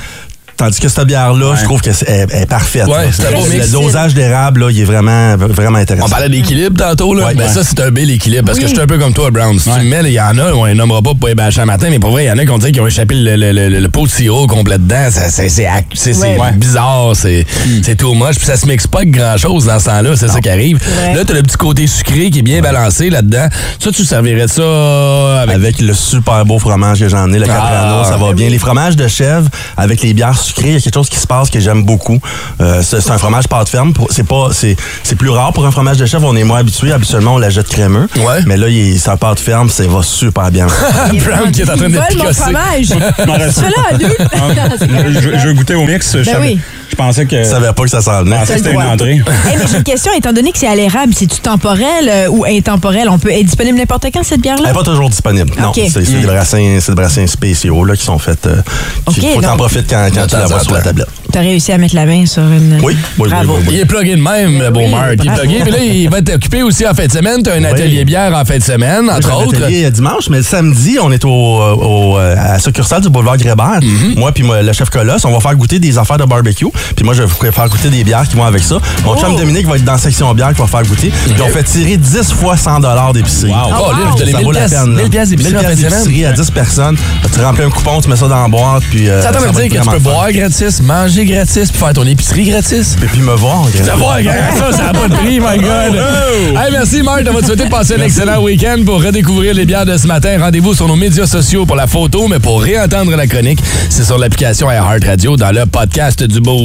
Tandis que cette bière-là, Ouais. je trouve qu'elle est, parfaite. Ouais, c'est le, dosage d'érable, là, il est vraiment, vraiment intéressant. On parlait d'équilibre tantôt, là. Ouais, ben ouais. ça, c'est un bel équilibre. Parce que je suis un peu comme toi, Brown. Si tu me mets, il y en a, on les nommera pas pour les bâcher un matin, mais pour vrai, il y en a qui ont dit qu'ils ont échappé le, le- le- le pot de sirop complet dedans. C'est c'est ac- c'est- c'est Ouais. bizarre, c'est c'est too much. Puis ça se mixe pas avec grand-chose dans ce temps-là, c'est ça qui arrive. Là, t'as le petit côté sucré qui est bien balancé là-dedans. Ça, tu servirais de ça avec... Avec le super beau fromage que j'en ai, le Caprano, Ah, ça va bien. Les fromages de chèvre, avec les bières il y a quelque chose qui se passe que j'aime beaucoup. Euh, c'est c'est un fromage pâte ferme. C'est pas, c'est c'est plus rare pour un fromage de chèvre. On est moins habitué. Habituellement, on la jette crémeux. Ouais. Mais là, il un pâte ferme, ça va super bien. Brown qui est en train de mon fromage. Je, je- goûter au mix. Oui. Je pensais que, Je savais pas que ça s'en venait. je pensais que c'était une entrée. Hey, mais j'ai une question, étant donné que c'est à l'érable, c'est-tu temporel euh, ou intemporel? On peut être disponible n'importe quand, cette Elle bière-là? n'est pas toujours disponible. Non, OK. c'est c'est des brassins, c'est des brassins spéciaux là, qui sont faits. Euh, qui- OK, faut t'en donc- profiter quand, quand tu la vois sur la tablette. T'as réussi à mettre la main sur une... Oui, oui, Bravo. oui, oui, oui. Il est plugué de même, le beau Oui, Marc. Il est bravo. plugué. Puis là, il va t'occuper aussi en fin de semaine. Tu as un atelier bière en fin de semaine, J'ai entre un autres. atelier euh, dimanche, mais le samedi, on est au, euh, au, euh, à la succursale du boulevard Grébert. Mm-hmm. Moi puis moi, le chef Colosse, on va faire goûter des affaires de barbecue. Puis moi, je vais vous faire goûter des bières qui vont avec ça. Mon Oh! chum Dominique va être dans la section bière qui va faire goûter. Puis on fait tirer 10 fois 100 d'épicerie. Wow. Oh, là, vous donnez Ça 1000 vaut la peine. là. 1000 pièces d'épicerie à 10 personnes. Tu remplis un coupon, tu mets ça dans la boîte, puis... euh, Ça ça veut dire que tu peux fun. boire gratis, manger gratis, puis faire ton épicerie gratis? Et puis me voir. Tu vas voir, gars, ça, ça n'a pas de prix, my God. Hey, merci, Marc. On va te souhaiter de passer un excellent week-end pour redécouvrir les bières de ce matin. Rendez-vous sur nos médias sociaux pour la photo, mais pour réentendre la chronique, c'est sur l'application iHeart Radio dans le podcast du